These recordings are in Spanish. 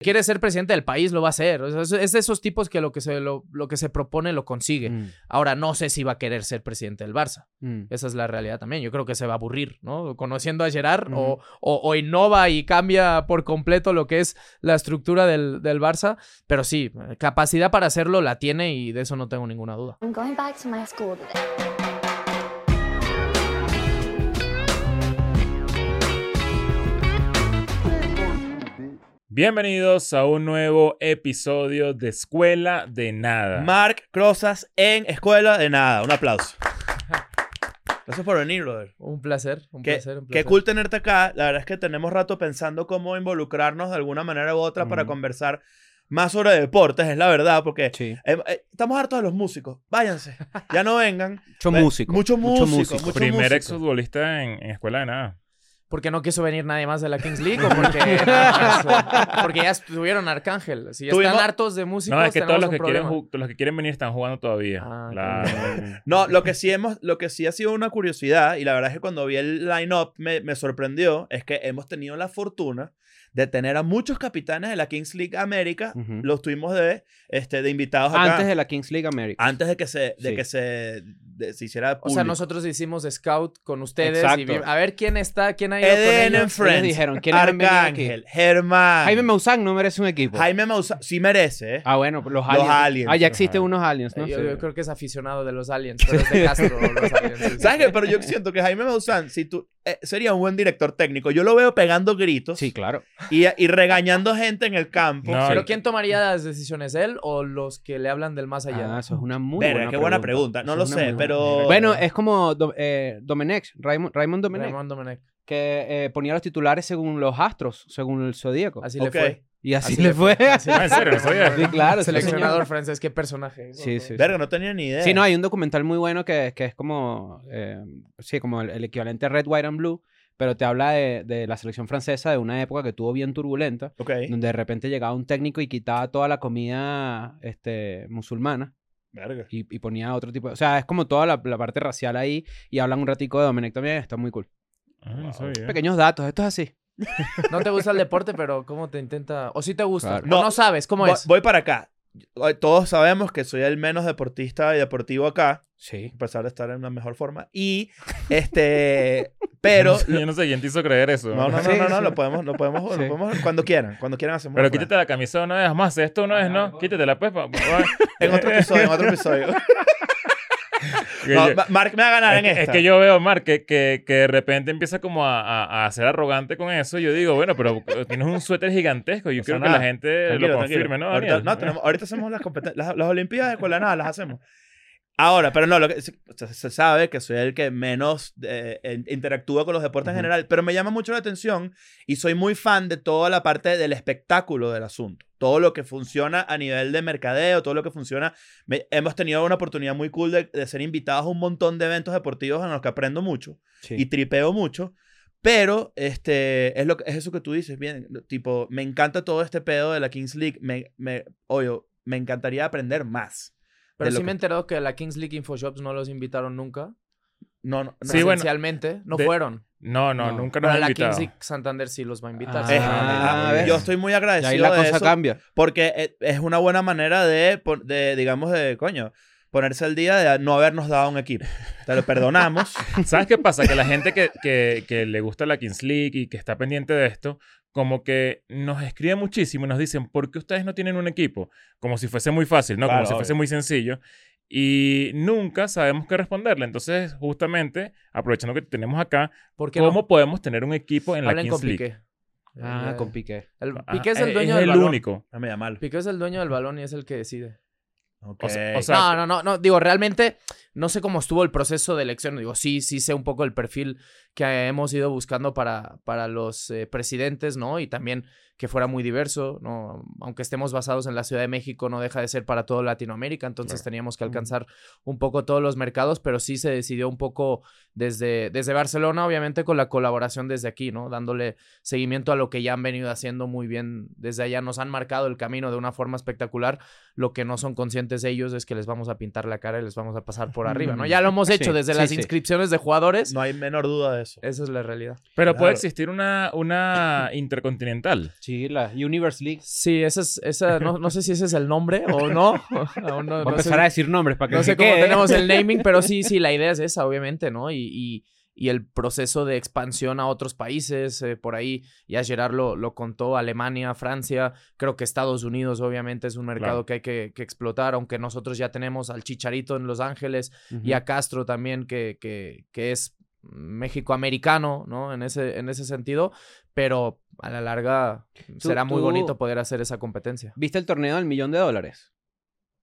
quiere ser presidente del país, lo va a hacer. O sea, es- de esos tipos que lo que se, lo, lo que se propone lo consigue. Mm, Ahora, no sé si va a querer ser presidente del Barça. mm. Esa es la realidad también. Yo creo que se va a aburrir, ¿no? Conociendo a Gerard o, o- o innova y cambia por completo lo que es la estructura del, del Barça. Pero sí, capacidad para hacerlo la tiene y de eso no tengo ninguna duda. I'm going back to my school today. Bienvenidos a un nuevo episodio de Escuela de Nada. Mark Crozas en Escuela de Nada. Un aplauso. Gracias por venir, brother. Un placer, un Qué, placer, un qué placer. cool tenerte acá. La verdad es que tenemos rato pensando cómo involucrarnos de alguna manera u otra para conversar más sobre deportes, es la verdad, porque Sí. eh, eh, estamos hartos de los músicos. Váyanse. Ya no vengan. Mucho Ve- músico. Mucho músico. músico. mucho Primer músico. exfutbolista en, en Escuela de Nada. ¿Porque no quiso venir nadie más de la Kings League o porque, porque ya estuvieron Arcángel? Si ya Tuvimos- están hartos de músicos, No, es que todos los que, quieren, los que quieren venir están jugando todavía. Ah, Claro. No, lo que sí hemos, lo que sí ha sido una curiosidad, y la verdad es que cuando vi el line-up me, me sorprendió, es que hemos tenido la fortuna de tener a muchos capitanes de la Kings League América. Ujú. Los tuvimos de, este, de invitados acá. Antes de la Kings League America. Antes de que se, de Sí. que se, de- se hiciera O sea, público. nosotros hicimos scout con ustedes y vi- a ver quién está, quién ha ido con Eden ellos. and Friends. dijeron, ¿quiénes han venido aquí? Arcángel, Germán. Jaime Maussan no merece un equipo. Jaime Maussan. Sí merece, ¿eh? Ah, bueno, los Los aliens. aliens. Ah, ya existen aliens. unos aliens, ¿no? yo, Sí. yo creo que es aficionado de los aliens, pero es de Castro los aliens. sí, sí. ¿Sabes qué? Pero yo siento que Jaime Maussan, si tú, eh, sería un buen director técnico. Yo lo veo pegando gritos Sí, claro. y, y regañando gente en el campo. No, Pero ¿quién tomaría las decisiones? ¿Él o los que le hablan del más allá? Ah, eso es una muy Verga, buena qué buena pregunta. No Eso lo sé, pero-. Bueno, es como Do- eh, Domenech, Raymond, Raymond Domenech, Raymond Domenech. que eh, ponía los titulares según los astros, según el zodíaco. Así le fue. Y así, así le fue. Así Ah, ¿en serio? ¿No sabía? Sí, claro. sí, Seleccionador francés, qué personaje. Sí, sí. Verga, no tenía ni idea. Sí, no, hay un documental muy bueno que, que es como, eh, sí, como el, el equivalente a Red, White and Blue, pero te habla de, de la selección francesa de una época que tuvo bien turbulenta, Ok. donde de repente llegaba un técnico y quitaba toda la comida este, musulmana Verga. y, y ponía otro tipo, o sea, es como toda la, la parte racial ahí y hablan un ratico de Domenech también, está muy cool. Ah, sabía. Pequeños datos, esto es así. No te gusta el deporte, pero ¿cómo te intenta? O sí te gusta. Claro. O no, No, sabes, ¿cómo Voy- es? Voy para acá. Todos sabemos que soy el menos deportista y deportivo acá, Sí. a pesar de estar en una mejor forma. Y, este, pero... Yo no sé quién te hizo creer eso. No, no, no, Sí, no, no, sí. lo podemos, lo podemos, lo Sí. podemos, cuando quieran, cuando quieran hacemos Pero quítate la camisa una vez más. Esto no es, ¿no? Quítatela, pues. pa- pa- En otro episodio, en otro episodio. No, yo- Mark me va a ganar es, en que, esta. es que yo veo, Mark, que, que, que de repente empieza como a, a, a ser arrogante con eso. Yo digo, bueno, pero tienes un suéter gigantesco. Yo Pasa quiero que la gente Tranquilo, lo tranquilo. confirme, ¿no, ahorita, no, tenemos- ahorita hacemos las, las, las Olimpiadas de escuela de nada, las hacemos. Ahora, pero no, lo que, se, sabe que soy el que menos eh, interactúa con los deportes en general, pero me llama mucho la atención y soy muy fan de toda la parte del espectáculo del asunto. Todo lo que funciona a nivel de mercadeo, todo lo que funciona. Me- hemos tenido una oportunidad muy cool de, de ser invitados a un montón de eventos deportivos en los que aprendo mucho sí. y tripeo mucho. Pero este, es, lo, que- es eso que tú dices, bien, tipo, me encanta todo este pedo de la Kings League, me, me, oye, me encantaría aprender más. Pero sí me que- he enterado que la Kings League Infoshops no los invitaron nunca. No, no, no. Sí, bueno, no de- fueron. No, no, No. nunca Pero nos han la invitado. Kings League Santander sí los va a invitar. Ah, yo estoy muy Y agradecido ahí la de cosa eso cambia. porque eh, es una buena manera de, de, digamos, de, coño, ponerse al día de no habernos dado un equipo. Te lo perdonamos. ¿Sabes qué pasa? Que la gente que, que, que le gusta la Kings League y que está pendiente de esto, como que nos escribe muchísimo y nos dicen, ¿por qué ustedes no tienen un equipo? Como si fuese muy fácil, ¿no? Claro, Como si fuese obvio. muy sencillo. Y nunca sabemos qué responderle. Entonces, justamente, aprovechando que te tenemos acá, ¿Por qué ¿cómo no? podemos tener un equipo en la Hablen Kings con League? Piqué. Ah, Eh, con Piqué. el- Ah, Piqué es el dueño es del el balón. único. Piqué es el dueño del balón y es el que decide. Ok. O sea- o sea- no, no, no, no. Digo, realmente no sé cómo estuvo el proceso de elección. Digo, sí, sí sé un poco el perfil que hemos ido buscando para, para los eh, presidentes, ¿no? Y también que fuera muy diverso, ¿no? Aunque estemos basados en la Ciudad de México, no deja de ser para toda Latinoamérica, entonces Claro. teníamos que alcanzar un poco todos los mercados, pero sí se decidió un poco desde, desde Barcelona, obviamente con la colaboración desde aquí, ¿no? Dándole seguimiento a lo que ya han venido haciendo muy bien desde allá, nos han marcado el camino de una forma espectacular, lo que no son conscientes ellos es que les vamos a pintar la cara y les vamos a pasar por arriba, ¿no? Ya lo hemos Sí, hecho desde sí, las sí. inscripciones de jugadores. No hay menor duda de eso. Universo. Esa es la realidad. Pero puede existir una, una intercontinental. Sí, la Universe League. Sí, esa es, esa, no, no sé si ese es el nombre o no. Aún no, Voy a no sé- empezar a decir nombres para que no se sé cómo tenemos el naming, pero sí, sí, la idea es esa, obviamente, ¿no? Y, y, y el proceso de expansión a otros países, eh, por ahí, ya Gerard lo, lo contó, Alemania, Francia, creo que Estados Unidos, obviamente, es un mercado Claro. que hay que, que explotar, aunque nosotros ya tenemos al Chicharito en Los Ángeles Ujú. y a Castro también, que, que, que es México-americano, ¿no? En ese, en ese sentido, pero a la larga será muy bonito poder hacer esa competencia. ¿Viste el torneo del millón de dólares?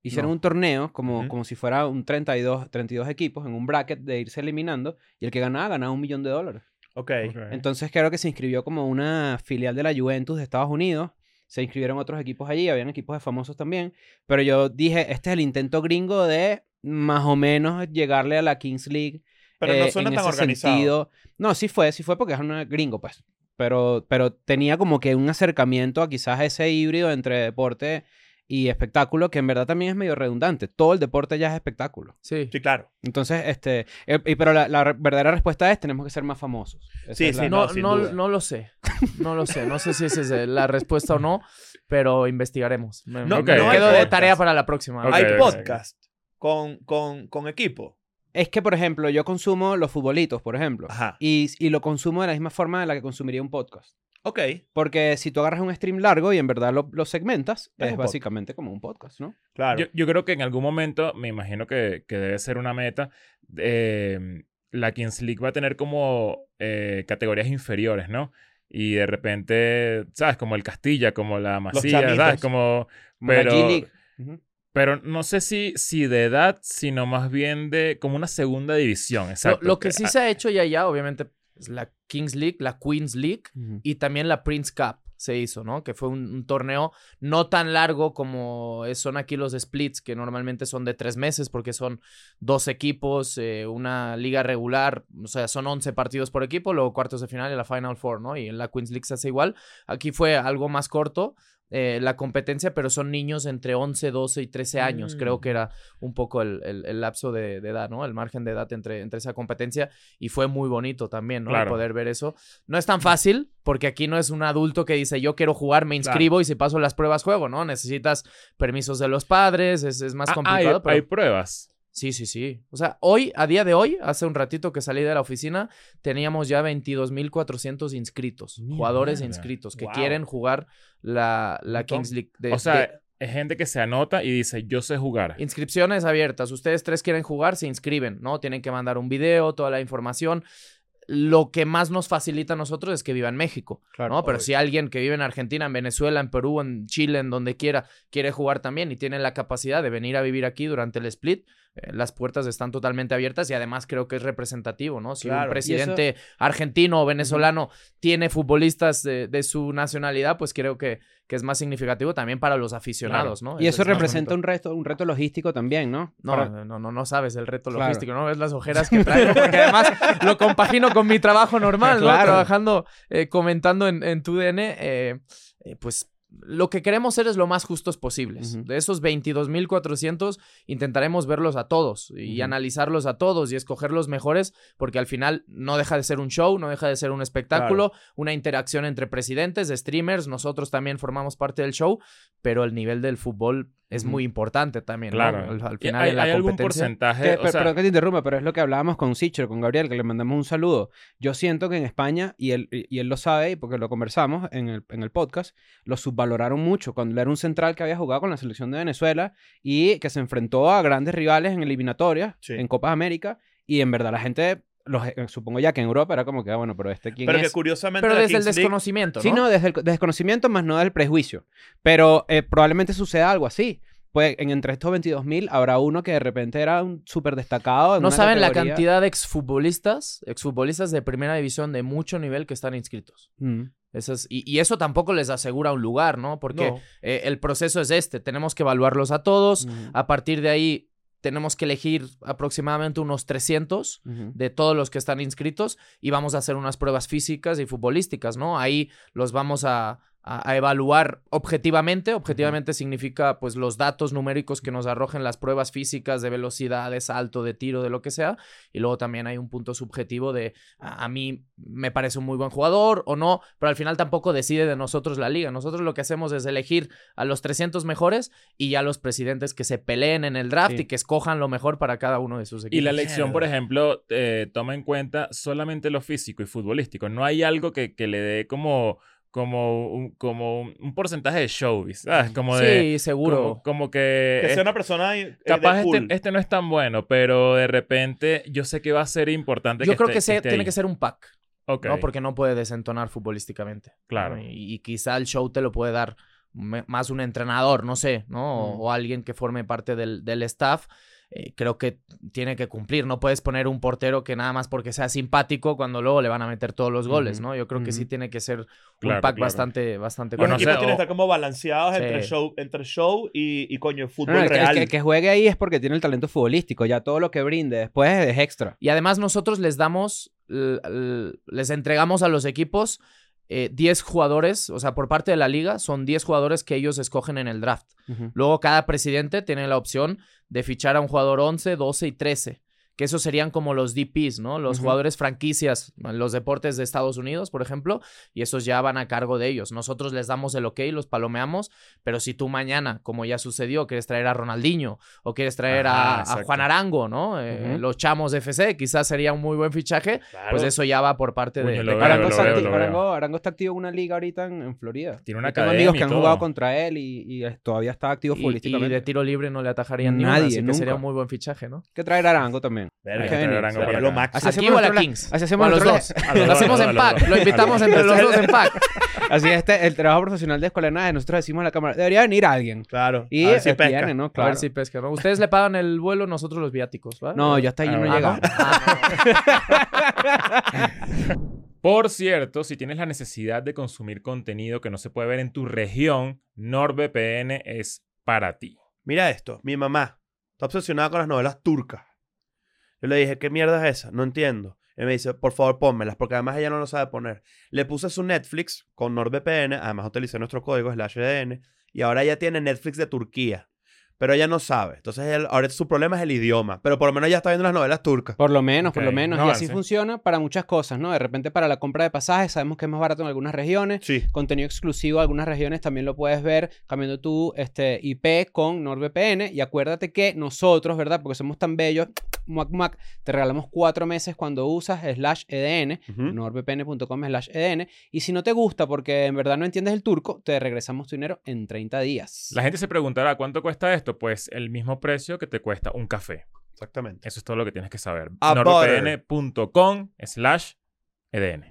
Hicieron No. un torneo como, como si fuera un 32, 32 equipos en un bracket de irse eliminando y el que ganaba ganaba un millón de dólares. Ok. Entonces creo que se inscribió como una filial de la Juventus de Estados Unidos. Se inscribieron otros equipos allí, habían equipos de famosos también. Pero yo dije, este es el intento gringo de más o menos llegarle a la Kings League. Pero no eh, suena en tan ese organizado. sentido. No, sí fue, sí fue porque es un gringo, pues. Pero, pero tenía como que un acercamiento a quizás ese híbrido entre deporte y espectáculo que en verdad también es medio redundante. Todo el deporte ya es espectáculo. Sí. Sí, claro. Entonces, este, eh, y- pero la, la verdadera respuesta es tenemos que ser más famosos. Esa Sí, sí, la- No, no, no, no lo sé. No lo sé. No sé si esa es la respuesta o no, pero investigaremos. Me, No- me quedo de podcast. tarea para la próxima. Ok, Hay ok, ok. podcast con, con, con equipo. Es que, por ejemplo, yo consumo los futbolitos, por ejemplo. Ajá. Y, y lo consumo de la misma forma de la que consumiría un podcast. Ok. Porque si tú agarras un stream largo y en verdad lo, lo segmentas, Es es, básicamente como un podcast, ¿no? Claro. Yo, yo creo que en algún momento, me imagino que, que debe ser una meta, eh, la Kings League va a tener como eh, categorías inferiores, ¿no? Y de repente, ¿sabes? Como el Castilla, como la chamitos. ¿sabes? Como... Como la Pero- G-League. Ujú. Pero no sé si, si de edad, sino más bien de como una segunda división, Lo, exacto. lo que sí ah, se ha hecho ya ya, obviamente, es la Kings League, la Queens League Ujú. y también la Prince Cup se hizo, ¿no? Que fue un, un torneo no tan largo como son aquí los splits, que normalmente son de tres meses porque son dos equipos, eh, una liga regular, o sea, son 11 partidos por equipo, luego cuartos de final y la Final Four, ¿no? Y en la Queens League se hace igual. Aquí fue algo más corto. Eh, la competencia, pero son niños entre 11, 12 y 13 años. Mm. Creo que era un poco el, el- el lapso de, de edad, ¿no? El margen de edad entre, entre esa competencia. Y fue muy bonito también, ¿no? Claro. Poder ver eso. No es tan fácil, porque aquí no es un adulto que dice, yo quiero jugar, me Claro. inscribo y si paso las pruebas juego, ¿no? Necesitas permisos de los padres, es, es más ah, complicado. hay, pero... hay pruebas. Sí, sí, sí. O sea, hoy, a día de hoy, hace un ratito que salí de la oficina, teníamos ya 22.400 inscritos, jugadores inscritos que Wow. quieren jugar la, la. Kings League. de- o sea, de- es gente que se anota y dice, yo sé jugar. Inscripciones abiertas. Ustedes tres quieren jugar, se inscriben, ¿no? Tienen que mandar un video, toda la información. Lo que más nos facilita a nosotros es que viva en México, Claro, ¿no? Pero obvio. si alguien que vive en Argentina, en Venezuela, en Perú, en Chile, en donde quiera, quiere jugar también y tiene la capacidad de venir a vivir aquí durante el split, eh, las puertas están totalmente abiertas y además creo que es representativo, ¿no? Si Claro. un presidente argentino o venezolano tiene futbolistas de, de su nacionalidad, pues creo que, que es más significativo también para los aficionados, ¿no? Y Es- eso es representa un reto, un reto logístico también, ¿no? No, Para- no, no, no sabes el reto Claro. logístico, ¿no? Ves las ojeras que traigo, porque además lo compagino con mi trabajo normal, ¿no? Claro. Trabajando, eh, comentando en, en TUDN, eh, eh, pues lo que queremos ser es lo más justos posibles. De esos 22.400, intentaremos verlos a todos y analizarlos a todos y escoger los mejores, porque al final no deja de ser un show, no deja de ser un espectáculo, una interacción entre presidentes, streamers, nosotros también formamos parte del show, pero el nivel del fútbol es muy importante también, ¿no? Claro. Al, al ¿Y final ¿Hay, en la hay algún competencia. porcentaje? Que- O per- sea, perdón que te interrumpa, pero es lo que hablábamos con Sicher, con Gabriel, que le mandamos un saludo. Yo siento que en España, y él, y él lo sabe, y porque lo conversamos en el, en el podcast, lo subvaloraron mucho. Cuando él era un central que había jugado con la selección de Venezuela y que se enfrentó a grandes rivales en eliminatorias, Sí. en Copas América, y en verdad la gente, los, eh, supongo ya que en Europa era como que, ah, bueno, pero este quién Pero que es. curiosamente Pero desde el Kings League- desconocimiento, ¿no? Sí, no, desde el co- desconocimiento más no del prejuicio. Pero eh, probablemente suceda algo así. Pues en entre estos 22.000 habrá uno que de repente era un súper destacado. en No una saben la cantidad de exfutbolistas, exfutbolistas de primera división de mucho nivel que están inscritos. Mm. Eso es- y, y eso tampoco les asegura un lugar, ¿no? Porque No. eh, el proceso es este. Tenemos que evaluarlos a todos. Ujú. A partir de ahí tenemos que elegir aproximadamente unos 300 Ujú. de todos los que están inscritos y vamos a hacer unas pruebas físicas y futbolísticas, ¿no? Ahí los vamos a, a, a evaluar objetivamente. Objetivamente significa pues los datos numéricos que nos arrojen las pruebas físicas de velocidad, de salto, de tiro, de lo que sea. Y luego también hay un punto subjetivo de a, a mí me parece un muy buen jugador o no, pero al final tampoco decide de nosotros la liga. Nosotros lo que hacemos es elegir a los 300 mejores y ya los presidentes que se peleen en el draft Sí. y que escojan lo mejor para cada uno de sus equipos. Y la elección, por ejemplo, eh, toma en cuenta solamente lo físico y futbolístico. No hay algo que, que le dé como, como, un, como un, porcentaje de showbiz, ¿sabes? Como de... Sí, seguro. Como, como que... Que sea una persona eh, capaz de este, cool. este no es tan bueno, pero de repente yo sé que va a ser importante Yo que creo esté- que se- esté tiene ahí. que ser un pack, Ok. ¿no? Porque no puede desentonar futbolísticamente. ¿no? Claro. Y, y quizá el show te lo puede dar me- más un entrenador, no sé, ¿no? O, Mm. o alguien que forme parte del, del staff. Eh, creo que tiene que cumplir. No puedes poner un portero que nada más porque sea simpático cuando luego le van a meter todos los goles, ¿no? Yo creo que sí tiene que ser un Claro, pack claro. bastante, bastante Los equipos tienen que estar como balanceados Sí. entre show, entre show y, y coño, fútbol no, el real. que- el que juegue ahí es porque tiene el talento futbolístico. Ya todo lo que brinde después es extra. Y además nosotros les damos, les entregamos a los equipos eh, 10 jugadores, o sea, por parte de la liga, son 10 jugadores que ellos escogen en el draft. Ujú. Luego cada presidente tiene la opción de fichar a un jugador 11, 12 y 13. Que esos serían como los DPs, ¿no? Los jugadores franquicias, en los deportes de Estados Unidos, por ejemplo, y esos ya van a cargo de ellos. Nosotros les damos el ok, los palomeamos, pero si tú mañana, como ya sucedió, quieres traer a Ronaldinho o quieres traer Ajá, a-. Juan Arango, ¿no? Eh. Los chamos de FC, quizás sería un muy buen fichaje, Claro. pues eso ya va por parte de, veo, Arango, está veo. Arango- Arango está activo en una liga ahorita en, en Florida. Tiene una tengo amigos y que han jugado contra él y, y todavía está activo Y, y futbolísticamente. de tiro libre no le atajarían ni una, Nadie, así que sería un muy buen fichaje, ¿no? Que traer a Arango también. Verga, Hay que Traer venir. Arango Sería para lo máximo. Así ¿Aquí hacemos o a la Kings? así hacemos O a los dos. A Lo hacemos a en pack. Lo invitamos entre los dos en pack. Así este, el trabajo profesional de escuela de nada, nosotros decimos a la cámara, debería venir alguien. Claro. Y a ver si pesca. viene, ¿no? A Claro. ver si pesca, ¿no? Ustedes le pagan el vuelo, nosotros los viáticos, ¿va? No, yo hasta allí Ah, no he bueno. llegado. Por cierto, si tienes la necesidad de consumir contenido que no se puede ver en tu región, NordVPN es para ti. Mira esto, mi mamá está obsesionada con las novelas turcas. Yo le dije, ¿qué mierda es esa? No entiendo. Y me dice, por favor, pónmelas, porque además ella no lo sabe poner. Le puse su Netflix con NordVPN, además utilicé nuestro código slash EDN, y ahora ella tiene Netflix de Turquía. Pero ella no sabe. Entonces, él- ahora su problema es el idioma. Pero por lo menos ya está viendo las novelas turcas. Por lo menos, por lo menos. y así funciona para muchas cosas, ¿no? De repente para la compra de pasajes sabemos que es más barato en algunas regiones. Sí. Contenido exclusivo de algunas regiones también lo puedes ver cambiando tu este, IP con NordVPN. Y acuérdate que nosotros, ¿verdad? Porque somos tan bellos, muac, muac, te regalamos cuatro meses cuando usas slash EDN, Ujú. nordvpn.com slash EDN. Y si no te gusta porque en verdad no entiendes el turco, te regresamos tu dinero en 30 días. La gente se preguntará, ¿cuánto cuesta esto? Pues el mismo precio que te cuesta un café. Exactamente. Eso es todo lo que tienes que saber. Nordvpn.com slash EDN.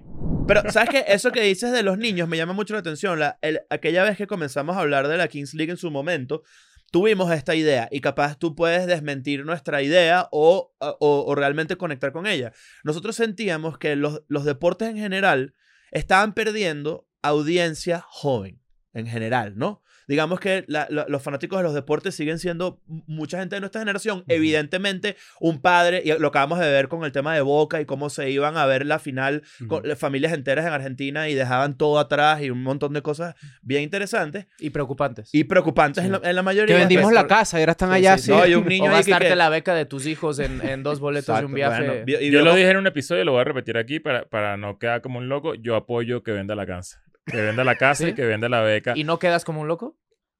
Pero, ¿sabes qué? Eso que dices de los niños me llama mucho la atención. La, el- aquella vez que comenzamos a hablar de la Kings League en su momento, tuvimos esta idea y capaz tú puedes desmentir nuestra idea o, o- o realmente conectar con ella. Nosotros sentíamos que los, los deportes en general estaban perdiendo audiencia joven, en general, ¿no? Digamos que la- la- los fanáticos de los deportes siguen siendo mucha gente de nuestra generación. Evidentemente, un padre, y lo acabamos de ver con el tema de Boca y cómo se iban a ver la final con las familias enteras en Argentina y dejaban todo atrás y un montón de cosas bien interesantes Y preocupantes. y preocupantes en, la, en la mayoría. Que vendimos Pues, la casa y ahora están Sí, allá sí, así. sí. No, y un niño o ahí que- gastarte que- la beca de tus hijos en, en dos boletos de Exacto, un viaje. bueno, vi- y Yo lo vimos- dije en un episodio y lo voy a repetir aquí para, para no quedar como un loco. Yo apoyo que venda la casa. Que venda la casa ¿Sí? y que venda la beca. ¿Y no quedas como un loco?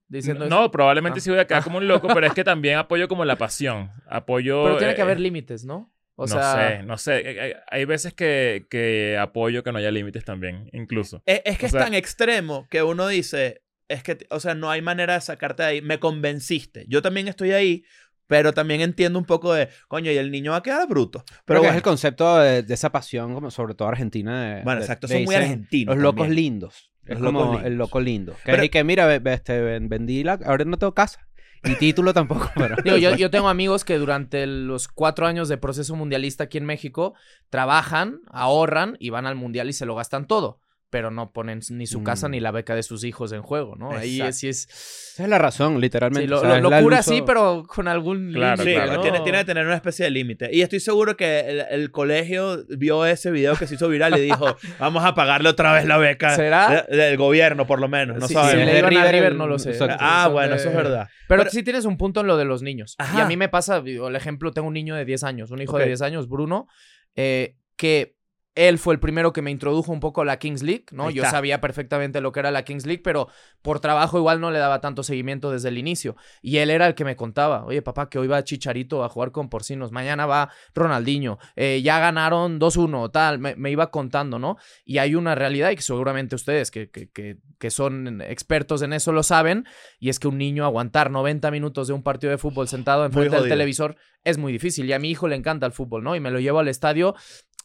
Diciendo no, eso. probablemente Ah. sí voy a quedar como un loco, pero es que también apoyo como la pasión. Apoyo... Pero tiene que eh, haber límites, ¿no? O no sea, sé, no sé. Hay- Hay, hay veces que, que apoyo que no haya límites también, incluso. Es, es que O es sea- tan extremo que uno dice, es que, o sea, no hay manera de sacarte de ahí. Me convenciste. Yo también estoy ahí, pero también entiendo un poco de, coño, y el niño va a quedar bruto. Pero que es el concepto de, de esa pasión, como sobre todo argentina. De, bueno, exacto, de son muy argentinos. Los locos también. lindos. Los es locos como lindos. el loco lindo. Que Pero- es que, mira, este, ven- vendí la... Ahora no tengo casa. Y título tampoco, pero... Digo, yo, yo tengo amigos que durante los cuatro años de proceso mundialista aquí en México trabajan, ahorran y van al mundial y se lo gastan todo. Pero no ponen ni su casa Mm. ni la beca de sus hijos en juego, ¿no? Ahí Exacto. es, sí es... Esa es la razón, literalmente. Sí, lo, O sea, lo- es la- el locura sí, pero con algún Claro, Sí, límite, claro. ¿no? tiene, tiene que tener una especie de límite. Y estoy seguro que el, el colegio vio ese video que se hizo viral y dijo, vamos a pagarle otra vez la beca ¿Será? de- del gobierno, por lo menos. No Sí, si es le iban a River, no lo sé. exacto. Ah, bueno, de- eso es verdad. Pero, Pero- sí tienes un punto en lo de los niños. Y a mí me pasa, el ejemplo, tengo un niño de 10 años, un hijo de 10 años, Bruno, eh, que él fue el primero que me introdujo un poco a la Kings League, ¿no? Yo sabía perfectamente lo que era la Kings League, pero por trabajo igual no le daba tanto seguimiento desde el inicio. Y él era el que me contaba, oye papá, que hoy va Chicharito a jugar con Porcinos, mañana va Ronaldinho, eh, ya ganaron 2-1, tal, me, me iba contando, ¿no? Y hay una realidad y que seguramente ustedes que, que, que, que son expertos en eso lo saben, y es que un niño aguantar 90 minutos de un partido de fútbol sentado enfrente del televisor es muy difícil. Y a mi hijo le encanta el fútbol, ¿no? Y me lo llevo al estadio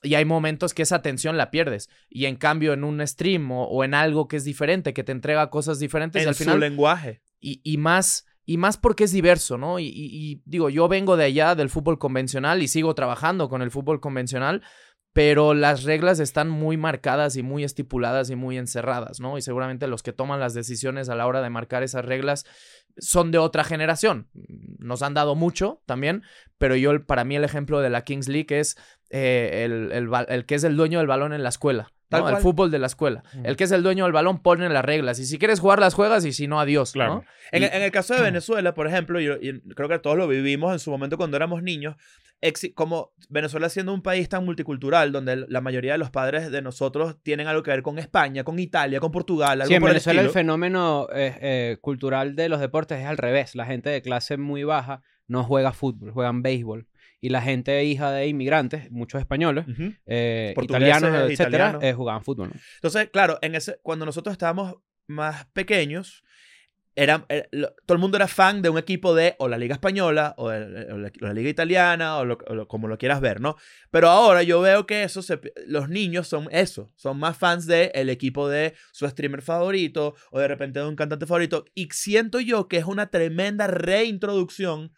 y hay momentos que esa atención la pierdes. Y en cambio, en un stream o, o en algo que es diferente, que te entrega cosas diferentes, en al su final. lenguaje. Y, y más. Y más porque es diverso, ¿no? Y, y- digo, yo vengo de allá del fútbol convencional y sigo trabajando con el fútbol convencional, pero las reglas están muy marcadas y muy estipuladas y muy encerradas, ¿no? Y seguramente los que toman las decisiones a la hora de marcar esas reglas son de otra generación. Nos han dado mucho también, pero yo, para mí, el ejemplo de la Kings League es eh, el, el el que es el dueño del balón en la escuela. El fútbol de la escuela. El que es el dueño del balón pone las reglas. Y si quieres jugar, las juegas. Y si no, adiós. Claro. ¿no? En, Y- en el caso de Venezuela, por ejemplo, yo, y creo que todos lo vivimos en su momento cuando éramos niños, como Venezuela siendo un país tan multicultural, donde el- la mayoría de los padres de nosotros tienen algo que ver con España, con Italia, con Portugal, algo Sí, en por el Venezuela el, estilo. fenómeno eh, eh, cultural de los deportes es al revés. La gente de clase muy baja no juega fútbol, juegan béisbol. Y la gente hija de inmigrantes, muchos españoles, Ujú. eh, Portugueses, italianos, etcétera, italianos. eh, jugaban fútbol. ¿no? Entonces, claro, en ese, cuando nosotros estábamos más pequeños, era, era- lo- todo el mundo era fan de un equipo de o la Liga Española o, el- o la, o la Liga Italiana o, lo- o lo- como lo quieras ver, ¿no? Pero ahora yo veo que eso se- los niños son eso, son más fans del el equipo de su streamer favorito o de repente de un cantante favorito. Y siento yo que es una tremenda reintroducción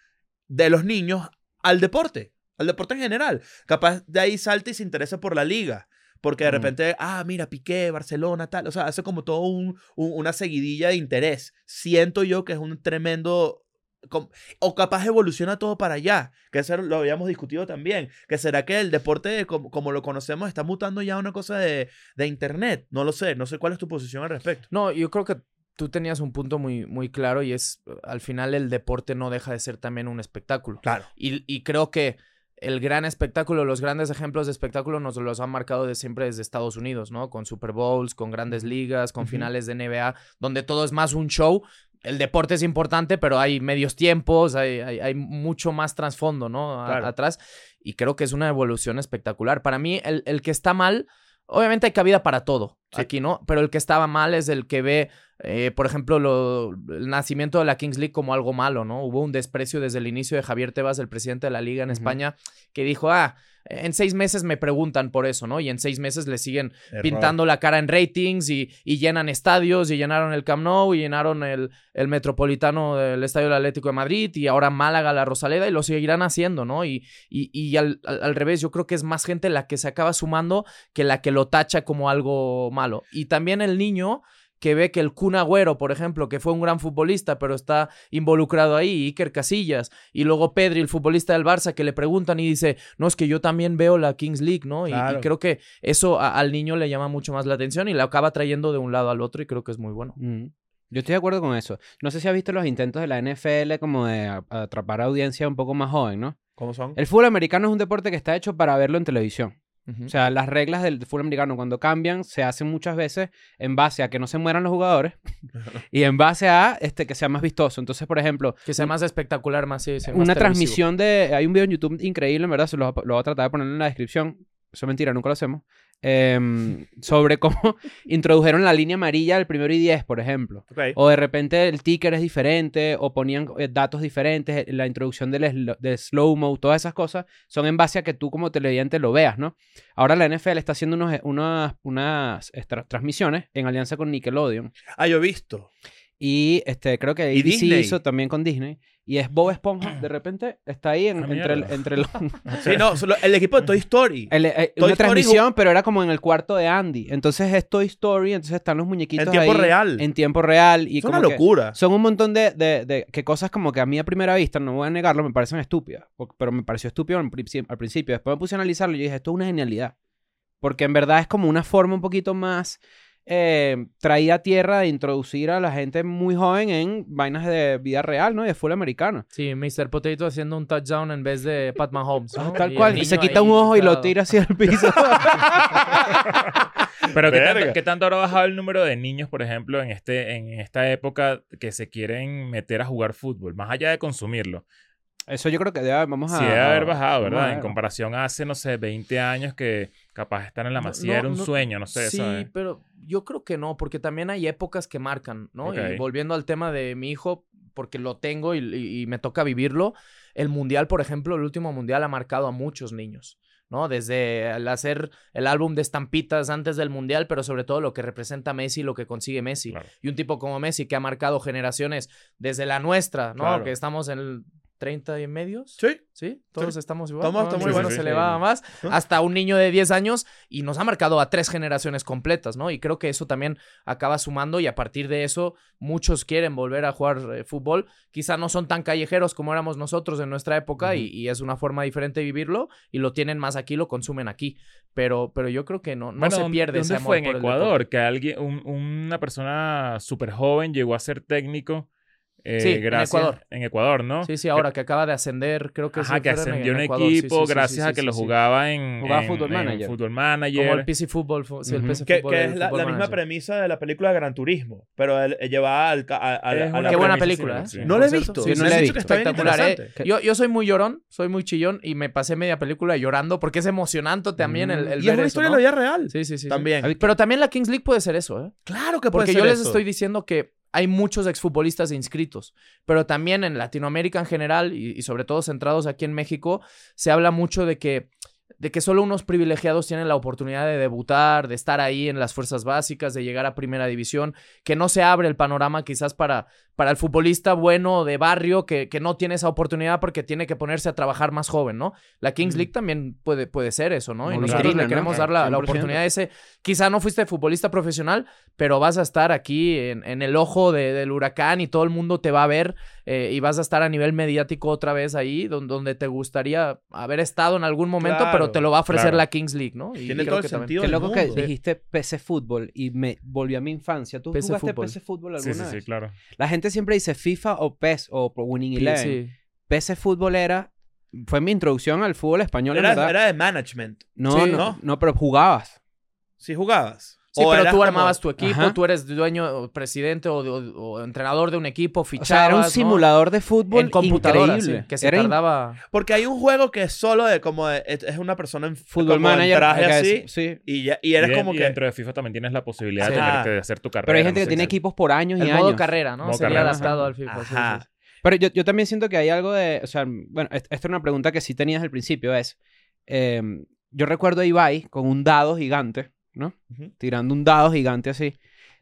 de los niños al deporte, al deporte en general. Capaz de ahí salta y se interesa por la liga. Porque de Ujú. repente, ah, mira, Piqué, Barcelona, tal. O sea, hace como todo un, un- una seguidilla de interés. Siento yo que es un tremendo. O capaz evoluciona todo para allá. Que eso lo habíamos discutido también. Que será que el deporte, como, como lo conocemos, está mutando ya a una cosa de, de internet. No lo sé. No sé cuál es tu posición al respecto. No, yo creo que tú tenías un punto muy, muy claro y es, al final el deporte no deja de ser también un espectáculo. Claro. Y, y creo que el gran espectáculo, los grandes ejemplos de espectáculo nos los han marcado de siempre desde Estados Unidos, ¿no? Con Super Bowls, con grandes ligas, con finales de NBA, donde todo es más un show. El deporte es importante, pero hay medios tiempos, hay, hay, hay mucho más trasfondo, ¿no? A- Claro. atrás. Y creo que es una evolución espectacular. Para mí, el, el que está mal, obviamente hay cabida para todo Sí. aquí, ¿no? Pero el que estaba mal es el que ve eh, por ejemplo, lo- el nacimiento de la Kings League como algo malo, ¿no? Hubo un desprecio desde el inicio de Javier Tebas, el presidente de la liga en. España, que dijo, ah, en seis meses me preguntan por eso, ¿no? Y en seis meses le siguen Error. pintando la cara en ratings y, y llenan estadios y llenaron el Camp Nou y llenaron el, el Metropolitano del Estadio del Atlético de Madrid y ahora Málaga, la Rosaleda y lo seguirán haciendo, ¿no? Y, y, y al, al- al revés, yo creo que es más gente la que se acaba sumando que la que lo tacha como algo malo. Y también el niño que ve que el Kun Agüero, por ejemplo, que fue un gran futbolista, pero está involucrado ahí, Iker Casillas, y luego Pedri, el futbolista del Barça, que le preguntan y dice, no, es que yo también veo la Kings League, ¿no? Y- creo que eso a- al niño le llama mucho más la atención y lo acaba trayendo de un lado al otro y creo que es muy bueno. Mm. Yo estoy de acuerdo con eso. No sé si has visto los intentos de la NFL como de a- atrapar audiencia un poco más joven, ¿no? ¿Cómo son? El fútbol americano es un deporte que está hecho para verlo en televisión. O sea, las reglas del fútbol americano cuando cambian se hacen muchas veces en base a que no se mueran los jugadores y en base a este que sea más vistoso. Entonces, por ejemplo, que sea más espectacular, más, sí, sea más una televisivo. transmisión de... Hay un video en YouTube increíble, en verdad, se lo, lo voy a tratar de poner en la descripción. Eso es mentira, nunca lo hacemos. Em, sobre cómo introdujeron la línea amarilla del primero y diez, por ejemplo. O de repente el ticker es diferente, o ponían eh, datos diferentes, eh, la introducción del sl- de slow-mo, todas esas cosas son en base a que tú como televidente lo veas, ¿no? Ahora la NFL está haciendo unos, unas, unas eh, tra- transmisiones en alianza con Nickelodeon. Ah, yo he visto. Y este, creo que Y Disney. hizo también con Disney. Y es Bob Esponja. De repente está ahí en- Ah, entre, el, entre el- Sí, no, solo- el equipo de Toy Story. el- eh, Toy una Story transmisión, pero era como en el cuarto de Andy. Entonces es Toy Story, entonces están los muñequitos En tiempo ahí real. En tiempo real. Y es una como que- locura. Son un montón de, de, de- que cosas como que a mí a primera vista, no voy a negarlo, me parecen estúpidas. o- Pero me pareció estúpido al principio. Al principio. Después me puse a analizarlo y dije, esto es una genialidad. Porque en verdad es como una forma un poquito más eh, traída a tierra de introducir a la gente muy joven en vainas de vida real, ¿no? Y de full americano. Sí, Mr. Potato haciendo un touchdown en vez de Pat Mahomes. ¿no? Ah, Tal Y cual. Y se quita ahí un ojo y lo tira hacia el piso. Pero ¿qué tanto, ¿qué tanto habrá bajado el número de niños, por ejemplo, en, este, en esta época que se quieren meter a jugar fútbol? Más allá de consumirlo. Eso yo creo que debe, vamos a... Sí debe haber bajado, ¿verdad? En comparación a hace, no sé, 20 años que capaz estar en la masía no, era un no, sueño, no sé, Sí, ¿sabes? pero yo creo que no, porque también hay épocas que marcan, ¿no? Ok. Y volviendo al tema de mi hijo, porque lo tengo y, y- y me toca vivirlo, el mundial, por ejemplo, el último mundial ha marcado a muchos niños. ¿no? Desde el hacer el álbum de estampitas antes del mundial, pero sobre todo lo que representa Messi, lo que consigue Messi. Claro. Y un tipo como Messi que ha marcado generaciones desde la nuestra, ¿no? Claro. Que estamos en el 30 y medios. Sí. Sí, todos Sí. estamos igual. Estamos- ¿no? estamos Ninguno igual. se Sí, le va más. Hasta un niño de 10 años y nos ha marcado a tres generaciones completas, ¿no? Y creo que eso también acaba sumando y a partir de eso muchos quieren volver a jugar eh, fútbol. Quizá no son tan callejeros como éramos nosotros en nuestra época y, y es una forma diferente de vivirlo y lo tienen más aquí, lo consumen aquí. Pero, pero yo creo que no, no Bueno, se pierde ese ¿Dónde amor fue? En por Ecuador, deporte. que alguien, un- una persona súper joven llegó a ser técnico. Eh, Sí, en Ecuador. En Ecuador, ¿no? Sí, sí, ahora que acaba de ascender, creo que Ajá, sí que en- ascendió en un Ecuador. Sí, equipo sí, sí, gracias sí, a que sí, lo sí. jugaba en, Jugaba en- Football en Manager. Football Manager. Como el PC el. PC Que, Fútbol, que el es la, misma premisa de la película Gran Turismo, pero él, él llevaba al, a, a- a Es la una Qué buena película, ¿eh? No la he visto. no la he visto. Espectacular, ¿eh? Yo, yo soy muy llorón, soy muy chillón y me pasé media película llorando porque es emocionante también el, el Y es una historia de la vida real. Sí, sí, sí. También. Pero también la Kings League puede ser eso, ¿eh? Claro que puede Porque ser yo les estoy diciendo que hay muchos exfutbolistas inscritos, pero también en Latinoamérica en general y, sobre todo centrados aquí en México, se habla mucho de que de que solo unos privilegiados tienen la oportunidad de debutar, de estar ahí en las fuerzas básicas, de llegar a primera división, que no se abre el panorama quizás para, para el futbolista bueno de barrio que, que no tiene esa oportunidad porque tiene que ponerse a trabajar más joven, ¿no? La Kings Mm. League también puede, puede ser eso, ¿no? Y nosotros le queremos dar la, la 100%. oportunidad de ese. Quizá no fuiste futbolista profesional, pero vas a estar aquí en, en el ojo de- del huracán y todo el mundo te va a ver eh, y vas a estar a nivel mediático otra vez ahí, don- donde, te gustaría haber estado en algún momento, Claro, pero te lo va a ofrecer claro. la Kings League, ¿no? Y Tiene creo todo el sentido Qué loco que dijiste PC Fútbol y me volvió a mi infancia. ¿Tú PC jugaste Fútbol. PC Fútbol Sí, alguna sí, sí, vez? claro. La gente siempre dice FIFA o PES o Winning Sí, Eleven. sí. PC Fútbol era... Fue mi introducción al fútbol español, en Era, verdad. era de management. No, Sí. no, ¿No? no, pero jugabas. Si jugabas. Sí, O pero tú como- armabas tu equipo, Ajá. tú eres dueño, o presidente o, o- o entrenador de un equipo, O fichabas, sea, era un ¿no? simulador de fútbol en computadora, increíble. sí, que se Era tardaba... Porque hay un juego que es solo de como de- es una persona en Fútbol Manager. traje así es- sí. y, ya, y eres y, como y que dentro de FIFA también tienes la posibilidad de, Sí. tener- de hacer tu carrera. Pero hay gente no que tiene equipos por años y El años. modo carrera, ¿no? Modo Sería carrera, adaptado ajá. al FIFA. Ajá. sí. Pero yo, yo también siento que hay algo de... O sea, bueno, est- esta es una pregunta que sí tenías al principio. Es... eh, yo recuerdo a Ibai con un dado gigante, ¿no? Tirando un dado gigante así.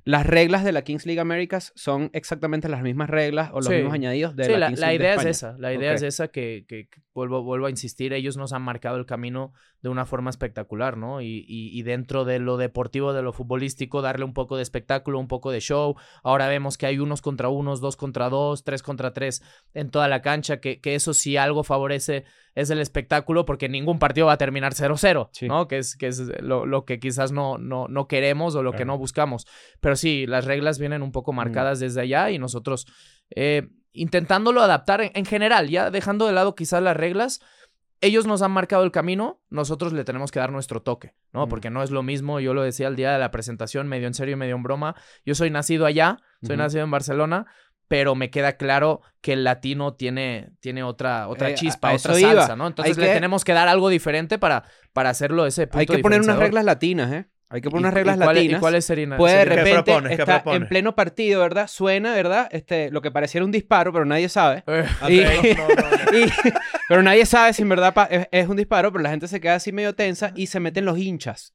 Las reglas de la Kings League Americas son exactamente las mismas reglas o los Sí. mismos añadidos de Sí, la, la, Kings la League de idea es España. esa. La idea es esa que, que- que vuelvo, vuelvo a insistir. Ellos nos han marcado el camino de una forma espectacular, ¿no? Y, y- y dentro de lo deportivo, de lo futbolístico, darle un poco de espectáculo, un poco de show. Ahora vemos que hay unos contra unos, dos contra dos, tres contra tres en toda la cancha, que, que eso sí algo favorece es el espectáculo porque ningún partido va a terminar 0-0, Sí. ¿no? Que es, que es lo, lo que quizás no, no, no queremos o lo que no buscamos. Pero sí, las reglas vienen un poco marcadas desde allá y nosotros eh, intentándolo adaptar en, en general, ya dejando de lado quizás las reglas. Ellos nos han marcado el camino, nosotros le tenemos que dar nuestro toque, ¿no? Mm. Porque no es lo mismo, yo lo decía el día de la presentación, medio en serio y medio en broma. Yo soy nacido allá, soy nacido en Barcelona, pero me queda claro que el latino tiene, tiene otra, otra Eh, chispa, a otra iba. salsa, ¿no? Entonces Hay le que- tenemos que dar algo diferente para, para hacerlo ese punto Hay que poner unas reglas latinas, ¿eh? Hay que poner ¿Y- unas reglas y cuáles- latinas. ¿Y cuáles serían? Puede de serían? ¿Qué repente propones? ¿Qué está en pleno partido, ¿verdad? Suena, ¿verdad? Este, lo que pareciera un disparo, pero nadie sabe. Eh, Ok, Y- no, no, no. Y- pero nadie sabe si en verdad es un disparo, pero la gente se queda así medio tensa y se meten los hinchas.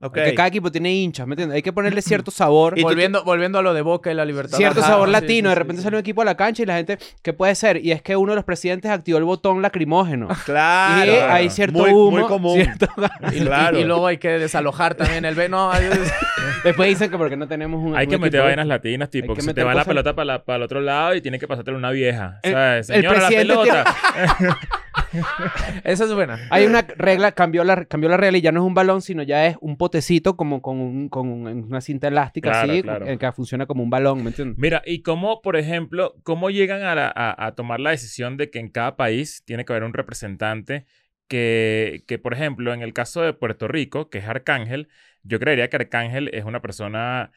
Ok. Que cada equipo tiene hinchas, ¿me entiendes? Hay que ponerle cierto sabor. Y Volviendo, volviendo a lo de Boca y la libertad. Cierto Ajá, sabor sí, latino, sí, de repente sí. sale un equipo a la cancha y la gente, ¿qué puede ser? Y es que uno de los presidentes activó el botón lacrimógeno. Claro. y hay cierto Muy- humo. muy común. cierto- Y, y- Claro. y luego hay que desalojar también el B. No, es- Después dicen que porque no tenemos un Hay un que meter vainas latinas, tipo, que que se te va la pelota para, la- para el otro lado y tiene que pasártela una vieja. El- ¿Sabes? el Señora, la presidente pelota. Esa es buena. Hay una regla, cambió la, cambió la regla y ya no es un balón, sino ya es un potecito como con, un- con un- una cinta elástica Claro, así, claro. que funciona como un balón, ¿me entiendes? Mira, y cómo, por ejemplo, cómo llegan a, la- a- a tomar la decisión de que en cada país tiene que haber un representante que, que, por ejemplo, en el caso de Puerto Rico, que es Arcángel, yo creería que Arcángel es una persona,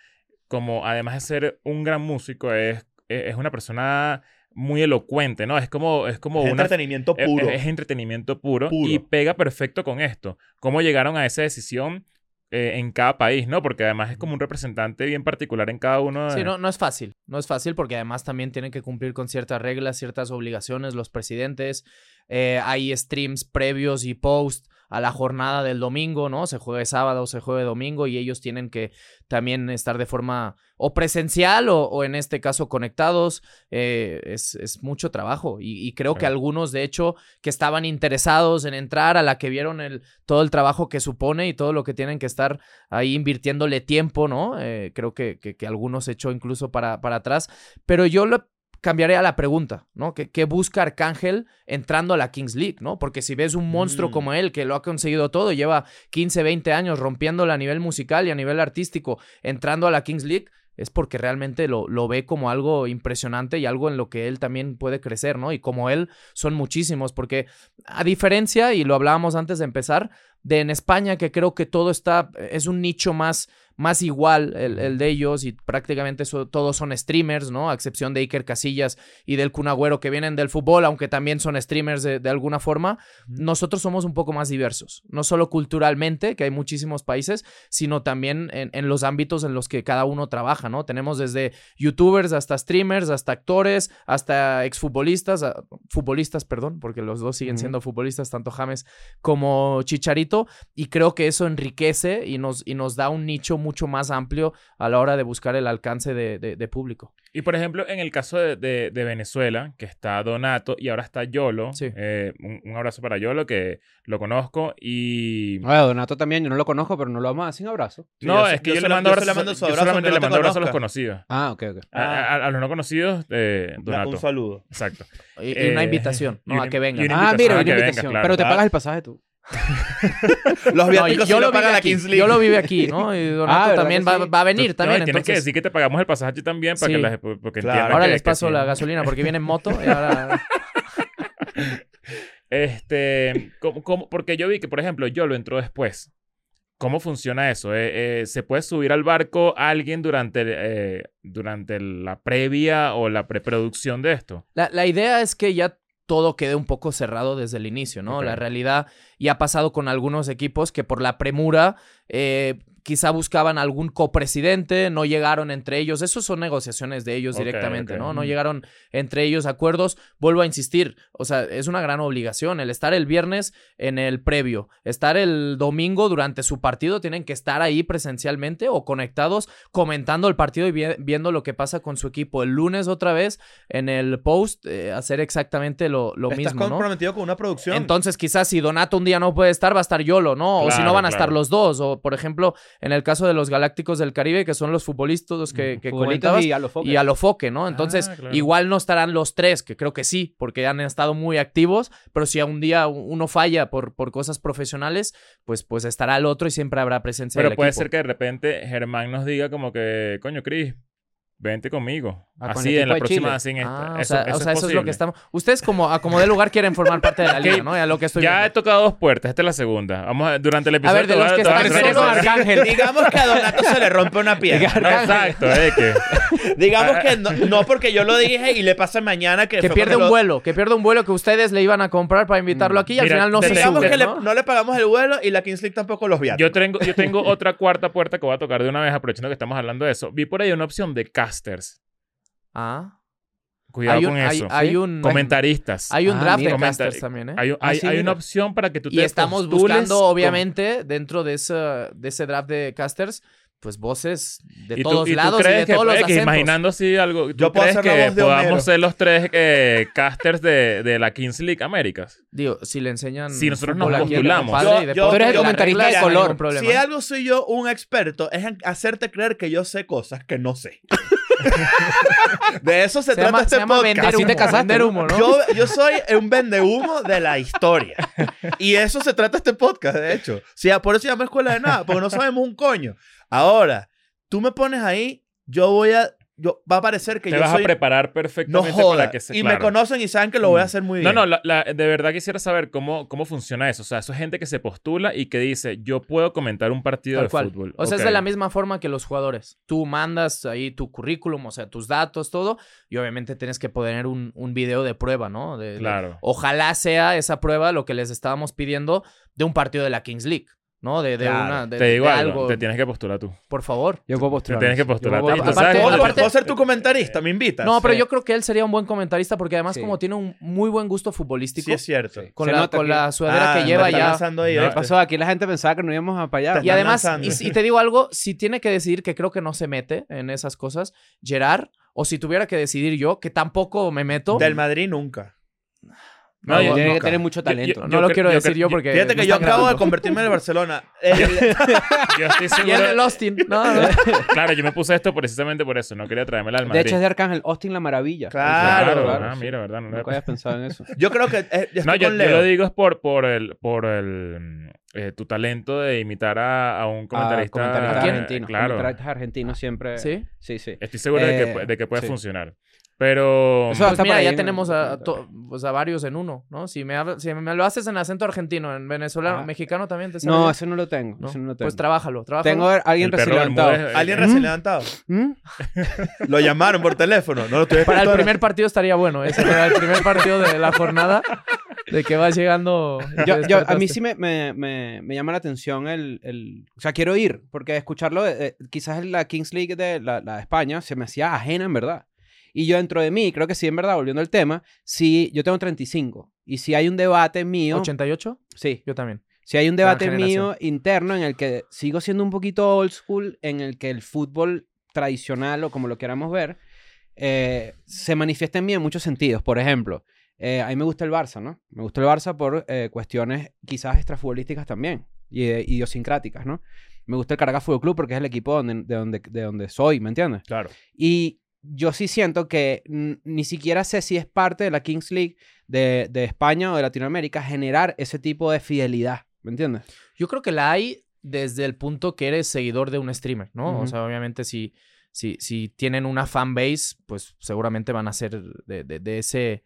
como además de ser un gran músico, es, es una persona muy elocuente, ¿no? Es como, es como Es una... entretenimiento es- puro. Es, entretenimiento puro, Puro. y pega perfecto con esto. ¿Cómo llegaron a esa decisión eh, en cada país, no? Porque además es como un representante bien particular en cada uno. de- Sí, no, no es fácil. No es fácil porque además también tienen que cumplir con ciertas reglas, ciertas obligaciones los presidentes. Eh, hay streams previos y post a la jornada del domingo, ¿no? Se juegue sábado, se juegue domingo y ellos tienen que también estar de forma o presencial o, o en este caso conectados. Eh, es, es mucho trabajo y, y creo que algunos, de hecho, que estaban interesados en entrar, a la que vieron el, todo el trabajo que supone y todo lo que tienen que estar ahí invirtiéndole tiempo, ¿no? Eh, creo que, que, que algunos echó incluso para, para atrás. Pero yo lo cambiaré a la pregunta, ¿no? ¿Qué, qué busca Arcángel entrando a la Kings League, ¿no? Porque si ves un monstruo Mm. como él, que lo ha conseguido todo, lleva 15, 20 años rompiéndola a nivel musical y a nivel artístico, entrando a la Kings League, es porque realmente lo, lo ve como algo impresionante y algo en lo que él también puede crecer, ¿no? Y como él, son muchísimos, porque a diferencia, y lo hablábamos antes de empezar, de en España, que creo que todo está, es un nicho más, más igual el, el de ellos y prácticamente so- todos son streamers, ¿no? A excepción de Iker Casillas y del Kun Agüero que vienen del fútbol, aunque también son streamers de, de alguna forma, nosotros somos un poco más diversos, no solo culturalmente, que hay muchísimos países, sino también en, en los ámbitos en los que cada uno trabaja, ¿no? Tenemos desde youtubers hasta streamers, hasta actores, hasta exfutbolistas, a- futbolistas, perdón, porque los dos siguen siendo futbolistas, tanto James como Chicharito, y creo que eso enriquece y nos, y nos da un nicho mucho más amplio a la hora de buscar el alcance de, de- de público. Y por ejemplo, en el caso de, de- de Venezuela, que está Donato y ahora está Yolo, Sí. eh, un, un abrazo para Yolo, que lo conozco y... Oye, Donato también, yo no lo conozco, pero no lo vamos a sin abrazo. Sí, no, yo- es que yo yo, le mando yo abrazos, le mando su yo abrazo, solamente le no te mando abrazos a los conocidos. Ah, ok, ok. A, a- a los no conocidos, eh, Donato. Un saludo. Exacto. Y, y una Eh, invitación, ¿no? y A una- que vengan. y una Ah, invitación mira, a una que venga, invitación. claro. Pero te Ah. pagas el pasaje tú. Los No, viáticos sí yo, lo lo paga la aquí, Kings League. yo lo vive aquí, ¿no? Y Donato Ah, ¿verdad también va, sí? va a venir No, también. tienes que decir que te pagamos el pasaje también para Sí. que las, porque Claro. entiendan Ahora que- les que paso sí. la gasolina porque viene en moto y ahora... Este, ¿cómo- cómo? porque yo vi que, por ejemplo, yo lo entró después. ¿Cómo funciona eso? Eh, eh, ¿Se puede subir al barco alguien durante, eh, durante la previa o la preproducción de esto? La, la idea es que ya todo quede un poco cerrado desde el inicio, ¿no? La realidad y ha pasado con algunos equipos que por la premura eh, quizá buscaban algún copresidente, no llegaron entre ellos. Eso son negociaciones de ellos directamente. ¿no? No llegaron entre ellos acuerdos. Vuelvo a insistir, o sea, es una gran obligación el estar el viernes en el previo, estar el domingo durante su partido, tienen que estar ahí presencialmente o conectados comentando el partido y vi- viendo lo que pasa con su equipo. El lunes otra vez en el post eh, hacer exactamente lo, lo Estás mismo, ¿no? comprometido con una producción. Entonces, quizás si Donato un día no puede estar, va a estar Yolo, ¿no? o si no van a estar los dos. O, por ejemplo, en el caso de los Galácticos del Caribe, que son los futbolistas los que, que comentabas, y a los y a lo foque, ¿no? Entonces, Ah, claro. igual no estarán los tres, que creo que sí, porque han estado muy activos, pero si a un día uno falla por, por cosas profesionales, pues, pues estará el otro y siempre habrá presencia Pero del puede equipo. ser que de repente Germán nos diga como que, coño, Cris, vente conmigo. Ah, Así en la próxima, así en esta. Ah, o sea, eso o sea, eso es lo que estamos. Ustedes, como a como de lugar, quieren formar parte de la liga, ¿no? A lo que estoy Ya he tocado dos puertas, esta es la segunda. Vamos a, durante el episodio. ver, de los que a están solo Arcángel. Digamos que a Donato se le rompe una pierna. Exacto, es que. Digamos que no, no porque yo lo dije y le pasa mañana que, Que pierde un lo- vuelo, que pierde un vuelo que ustedes le iban a comprar para invitarlo aquí y al final no se Digamos sube, que le- ¿no? no le pagamos el vuelo y la Kings League tampoco los viajes. Yo tengo, yo tengo otra cuarta puerta que voy a tocar de una vez, aprovechando que estamos hablando de eso. Vi por ahí una opción de casters. Ah. Cuidado Hay un- con hay- eso. hay ¿sí? un- Comentaristas. Hay un Ah, draft mira. de casters también, ¿eh? Hay, Ah, hay- sí, hay una opción para que tú te Y estamos buscando, obviamente, dentro de, de ese draft de casters, pues voces de y tú- todos y tú lados y crees de que, todos los X, acentos. imaginando así algo, ¿tú Yo puedo crees que de Homero. podamos ser los tres eh, casters de, de la Kings League Américas? Digo, si le enseñan. Si nosotros nos postulamos. Yo- y yo- Tú eres el comentarista de no color. Si algo soy yo un experto, es en hacerte creer que yo sé cosas que no sé. de eso se, se trata llama, este se llama podcast. vender Así humo. te casaste, vender humo, ¿no? Yo, yo soy un vendehumo de la historia. Y eso se trata este podcast, de hecho. O sea, por eso se llama Escuela de Nada, porque no sabemos un coño. Ahora, tú me pones ahí, yo voy a... Yo, va a parecer que Te yo vas soy... a preparar No perfectamente joda. para que se y me conocen y saben que lo voy a hacer muy No, bien. no, la- la- de verdad quisiera saber cómo, cómo funciona eso. O sea, eso es gente que se postula y que dice, yo puedo comentar un partido Tal de cual. fútbol. O sea, es de la misma forma que los jugadores. Tú mandas ahí tu currículum, o sea, tus datos, todo, y obviamente tienes que poner un, un video de prueba, ¿no? De- de- Claro. ojalá sea esa prueba lo que les estábamos pidiendo de un partido de la Kings League, ¿no? De, de Claro. una. De, Te digo de algo, algo. te tienes que postular tú. Por favor. Yo puedo Te postular. tienes que postular. Puedo Y tú postular. sabes ¿Puedo, que- aparte- puedo ser tu comentarista? ¿Me invitas? No, pero Sí. yo creo que él sería un buen comentarista porque además, Sí. como tiene un muy buen gusto futbolístico, Sí, es cierto. Con, Se la, con que- la sudadera Ah, que lleva me está ya. ahí, No, ¿Qué ¿viste? pasó? Aquí la gente pensaba que no íbamos a para allá. Y además, y te digo algo, si tiene que decidir, que creo que no se mete en esas cosas, Gerard, o si tuviera que decidir yo, que tampoco me meto, Del Madrid nunca. No, No, yo- tiene que tener mucho yo- talento. no yo lo cre- quiero decir yo porque... Fíjate no que yo acabo de convertirme en el Barcelona. El- yo estoy Y seguro. el Austin. No, no. Claro, yo me puse esto precisamente por eso. No quería traérmela al De Madrid. hecho, es de Arcángel Austin la maravilla. Claro, Ah, mira, ¿verdad? No, lo- Nunca habías pensado en eso. yo creo que eh, No, yo, con yo Leo. lo digo es por, por el, por el eh, tu talento de imitar a, a un Ah, comentarista, comentarista ¿A quién? argentino. Claro. Comentaristas argentinos siempre. ¿Sí? Sí, sí. Estoy seguro de, que, Eh, de que puede sí. funcionar. Pero. Eso Pues mira, ya en- tenemos a, en- to- pues a varios en uno, ¿no? Si me, habla- si me lo haces en acento argentino, en venezolano, Ah. mexicano también te sale No, ese no lo tengo. ¿No? ese no lo tengo. Pues trabájalo, trabájalo. tengo a alguien recién levantado. Eh, Alguien eh, recién Mm. levantado. ¿Mm? Lo llamaron por teléfono. No lo tuve Para el primer partido estaría bueno, ese era el primer partido de la jornada, de que vas llegando... Yo, yo- a mí sí me, me, me, me llama la atención el, el... O sea, quiero ir, porque escucharlo, eh, eh, quizás en la Kings League de la, la de España se me hacía ajena, en verdad. Y yo dentro de mí, creo que sí, en verdad, volviendo al tema, sí, yo tengo 35. Y si hay un debate mío... ¿88? Sí, Yo también. si hay un debate mío interno en el que sigo siendo un poquito old school, en el que el fútbol tradicional o como lo queramos ver, eh, se manifiesta en mí en muchos sentidos. Por ejemplo, eh, a mí me gusta el Barça, ¿no? Me gusta el Barça por eh, cuestiones quizás extrafutbolísticas también y eh, idiosincráticas, ¿no? Me gusta el Caracas Fútbol Club porque es el equipo donde, de, donde, de donde soy, ¿me entiendes? Claro. Y yo sí siento que ni siquiera sé si es parte de la Kings League de, de España o de Latinoamérica generar ese tipo de fidelidad, ¿me entiendes? Yo creo que la hay desde el punto que eres seguidor de un streamer, ¿no? O sea, obviamente si, si, si tienen una fan base, pues seguramente van a ser de, de- de ese,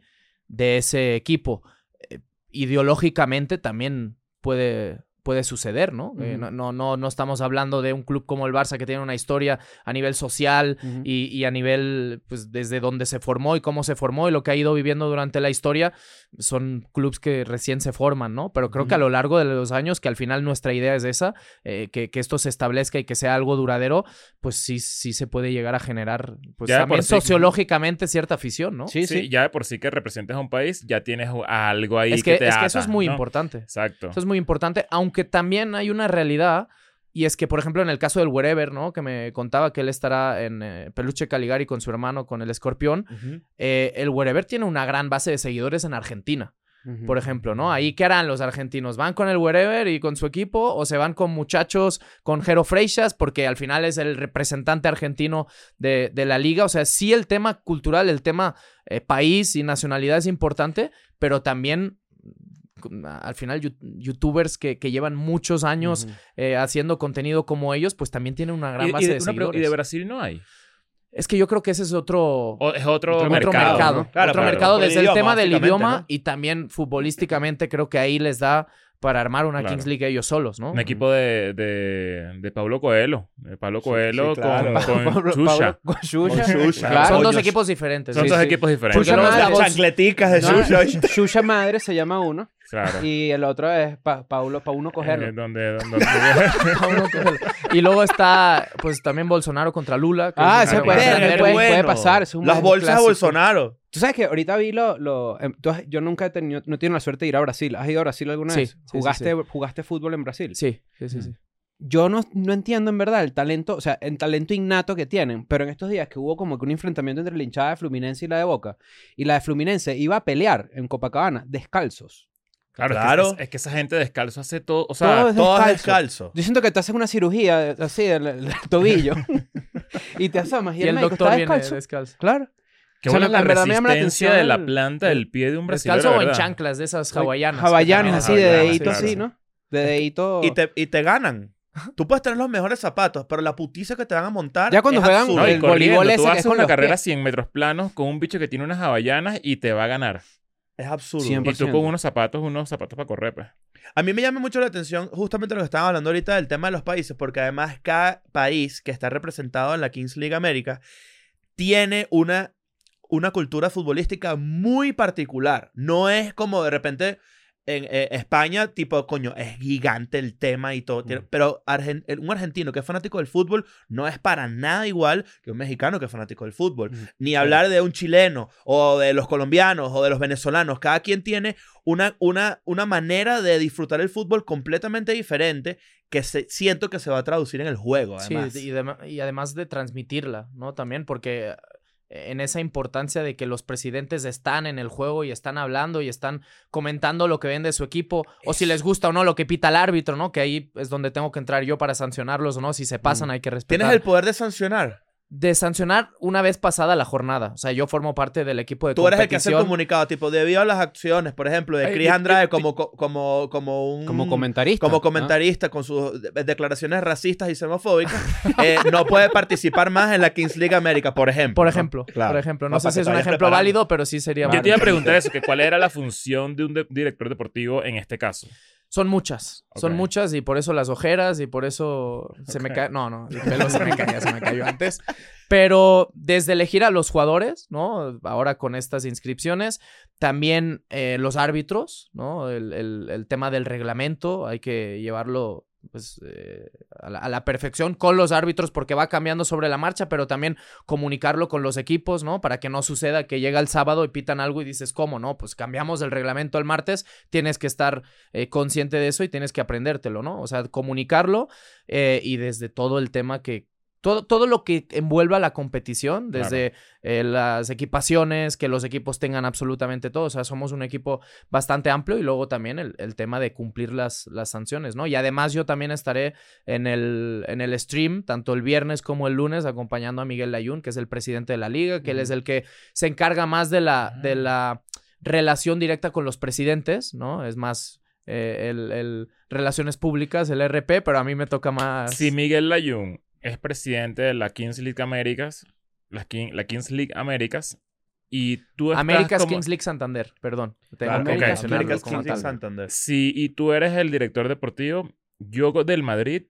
de ese equipo. Eh, ideológicamente también puede, puede suceder, ¿no? Eh, Ujú. no, no, no, no estamos hablando de un club como el Barça que tiene una historia a nivel social y, y a nivel, pues, desde donde se formó y cómo se formó y lo que ha ido viviendo durante la historia, son clubes que recién se forman, ¿no? Pero creo que a lo largo de los años, que al final nuestra idea es esa, eh, que, que esto se establezca y que sea algo duradero, pues sí, sí se puede llegar a generar, pues Ya también sí. sociológicamente cierta afición, ¿no? Sí, Sí, sí. ya de por sí que representes a un país, ya tienes algo ahí es que, que, te es que eso ata, es muy ¿no? importante. Exacto. Eso es muy importante, aunque también hay una realidad, y es que, por ejemplo, en el caso del Wherever, ¿no? Que me contaba que él estará en eh, Peluche Caligari con su hermano, con el escorpión. eh, el Wherever tiene una gran base de seguidores en Argentina, por ejemplo, ¿no? Ahí, ¿qué harán los argentinos? ¿Van con el Wherever y con su equipo? ¿O se van con muchachos, con Jero Freixas? Porque al final es el representante argentino de, de la liga. O sea, sí el tema cultural, el tema eh, país y nacionalidad es importante, pero también al final youtubers que, que llevan muchos años eh, haciendo contenido como ellos, pues también tienen una gran Y- y, base de, de, seguidores. y de Brasil no hay. Es que yo creo que ese es otro, O es otro, mercado. mercado. ¿no? Claro, otro claro. mercado el desde el tema del idioma ¿no? y también futbolísticamente creo que ahí les da para armar una Claro. Kings League ellos solos, ¿no? Un equipo de, de, de Pablo Coelho. De Pablo Coelho sí, claro. con, con Pablo- Xuxa. Pablo- Con Xuxa. Con Xuxa. Claro. Son dos equipos diferentes. Son sí, dos sí. equipos diferentes. Es la las chancleticas de No, Xuxa. Xuxa madre se llama uno. Claro. Y el otro es pa, Paulo, pa uno cogerlo. Eh, donde, donde, cogerlo. y luego está, pues también Bolsonaro contra Lula. que Ah, un puede, puede, bueno. puede pasar. es un Las bolsas de. Bolsonaro. Tú sabes que ahorita vi lo... lo em, tú has- yo nunca he tenido... No tengo la suerte de ir a Brasil. ¿Has ido a Brasil alguna Sí, vez? ¿Jugaste, sí. ¿Jugaste fútbol en Brasil? Sí, sí, sí, sí. Yo no, no entiendo en verdad el talento, o sea, el talento innato que tienen, pero en estos días que hubo como que un enfrentamiento entre la hinchada de Fluminense y la de Boca, y la de Fluminense iba a pelear en Copacabana descalzos. Claro, es que- Claro. Es, es que esa gente descalzo hace todo. O sea, Todo es descalzo. descalzo. Yo siento que te haces una cirugía así del, del tobillo y te asomas y, Y el, el médico doctor está viene descalzo. descalzo. Claro. qué o sea, buena la la, resistencia atención de la planta del pie de un brasileño. Descalzo o en chanclas de esas hawaianas. Hawaianas así de dedito así, sí. ¿no? De dedito. Y te, y te ganan. Tú puedes tener los mejores zapatos, pero la putiza que te van a montar. Ya cuando es juegan- absurda. No, y el voleibol ese tú que es haces con una carrera pies. 100 metros planos con un bicho que tiene unas hawaianas y te va a ganar. Es absurdo. Y tú 100%. con unos zapatos, unos zapatos para correr, pues. A mí me llama mucho la atención justamente lo que estaban hablando ahorita del tema de los países, porque además cada país que está representado en la Kings League América tiene una, una cultura futbolística muy particular. No es como de repente en eh, España, tipo, coño, es gigante el tema y todo. Mm. Pero argen- un argentino que es fanático del fútbol no es para nada igual que un mexicano que es fanático del fútbol. Mm, Ni hablar de un chileno o de los colombianos o de los venezolanos. Cada quien tiene una, una, una manera de disfrutar el fútbol completamente diferente que se, siento que se va a traducir en el juego. Sí, Además. y, dema- y además de transmitirla, ¿no? También porque en esa importancia de que los presidentes están en el juego y están hablando y están comentando lo que ven de su equipo, o si les gusta o no lo que pita el árbitro, ¿no? Que ahí es donde tengo que entrar yo para sancionarlos o no. Si se pasan, Mm. hay que respetar. Tienes el poder de sancionar. De sancionar una vez pasada la jornada. O sea, yo formo parte del equipo de Tú eres el que hace el comunicado, tipo, debido a las acciones, por ejemplo, de Chris Andrade como, co- como, como un... Como comentarista. como ¿no? comentarista con sus de- declaraciones racistas y xenofóbicas, eh, no puede participar más en la Kings League América, por ejemplo. Por ¿no? ejemplo, Claro. por ejemplo. No No, sé si es un ejemplo preparando. válido, pero sí sería Yo te válido. iba a preguntar eso, que cuál era la función de un de- director deportivo en este caso. Son muchas, son muchas y por eso las ojeras y por eso se me cae, no, no, el pelo se me caía, se me cayó antes. Pero desde elegir a los jugadores, ¿no? Ahora con estas inscripciones, también eh, los árbitros, ¿no? El, el- el tema del reglamento, hay que llevarlo pues, eh, a, la, perfección con los árbitros porque va cambiando sobre la marcha, pero también comunicarlo con los equipos, ¿no? Para que no suceda que llega el sábado y pitan algo y dices, ¿cómo, no? Pues cambiamos el reglamento el martes, tienes que estar eh, consciente de eso y tienes que aprendértelo, ¿no? O sea, comunicarlo eh, y desde todo el tema que... Todo, todo lo que envuelva la competición, desde eh, las equipaciones, que los equipos tengan absolutamente todo. O sea, somos un equipo bastante amplio y luego también el, el tema de cumplir las, las sanciones, ¿no? Y además yo también estaré en el, en el stream, tanto el viernes como el lunes, acompañando a Miguel Layún, que es el presidente de la liga, que él es el que se encarga más de la, de la relación directa con los presidentes, ¿no? Es más eh, el, el relaciones públicas, el RP, pero a mí me toca más... Si Miguel Layún es presidente de la Kings League Américas, la, King- la Kings League Américas, y tú estás Américas como- Kings League Santander, perdón. Tengo Claro, que ok. mencionarlo Américas Kings League. Santander. Si y tú eres el director deportivo, yo del Madrid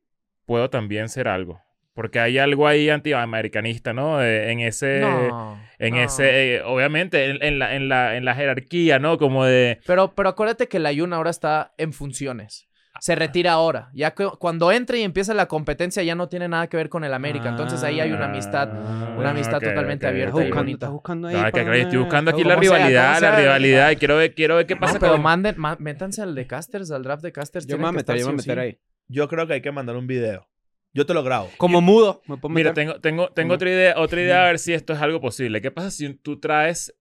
puedo también ser algo. Porque hay algo ahí antiamericanista, ¿no? De- en ese... No, En no. ese... eh, obviamente, en, en la, en, la, en la jerarquía, ¿no? Como de... Pero, pero acuérdate que la Yun ahora está en funciones. Se retira ahora. Ya que cuando entre y empieza la competencia ya no tiene nada que ver con el América. Entonces ahí hay una amistad, una amistad ok, totalmente ok, abierta y buscando, bonita. buscando ahí. Ah, que estoy buscando aquí ¿Cómo la rivalidad, sea, la rivalidad. Y quiero ver, quiero ver qué No, pasa pero con... manden, ma- métanse al de Casters, al draft de Casters. Yo me voy a meter, yo me meter ahí. Yo creo que hay que mandar un video. Yo te lo grabo. Como mudo. me puedo Mira, tengo, tengo, tengo otra idea, otra idea a ver si esto es algo posible. ¿Qué pasa si tú traes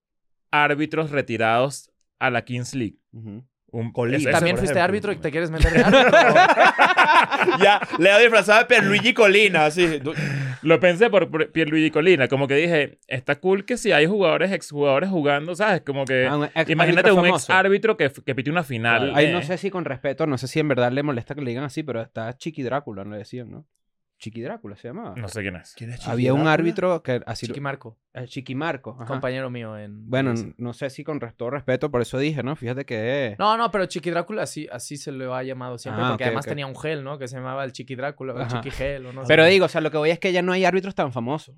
árbitros retirados a la Kings League? Ujú. Un Colina. También fuiste ejemplo. árbitro y te quieres meter de árbitro. ya, Leo disfrazado de Pierluigi Colina, así. Lo pensé por por Pierluigi Colina, como que dije, está cool que si hay jugadores, exjugadores jugando, ¿sabes? Como que... Ah, un ex- imagínate árbitro un ex árbitro que, que pite una final. Ahí eh, no sé si con respeto, no sé si en verdad le molesta que le digan así, pero está Chiqui Drácula, le decían, ¿no? Chiqui Drácula se llamaba. No sé quién es. ¿Quién es Había un Chiqui árbitro que así... Chiqui Marco, eh, Chiqui Marco. ajá. compañero mío en... Bueno, en no sé si con todo respeto, por eso dije, ¿no? Fíjate que... No, no, pero Chiqui Drácula así, así se lo ha llamado siempre, Ah, porque además tenía un gel, ¿no? Que se llamaba el Chiqui Drácula, o el. Chiqui Gel, o no sé. Pero digo, o sea, lo que voy es que ya no hay árbitros tan famosos.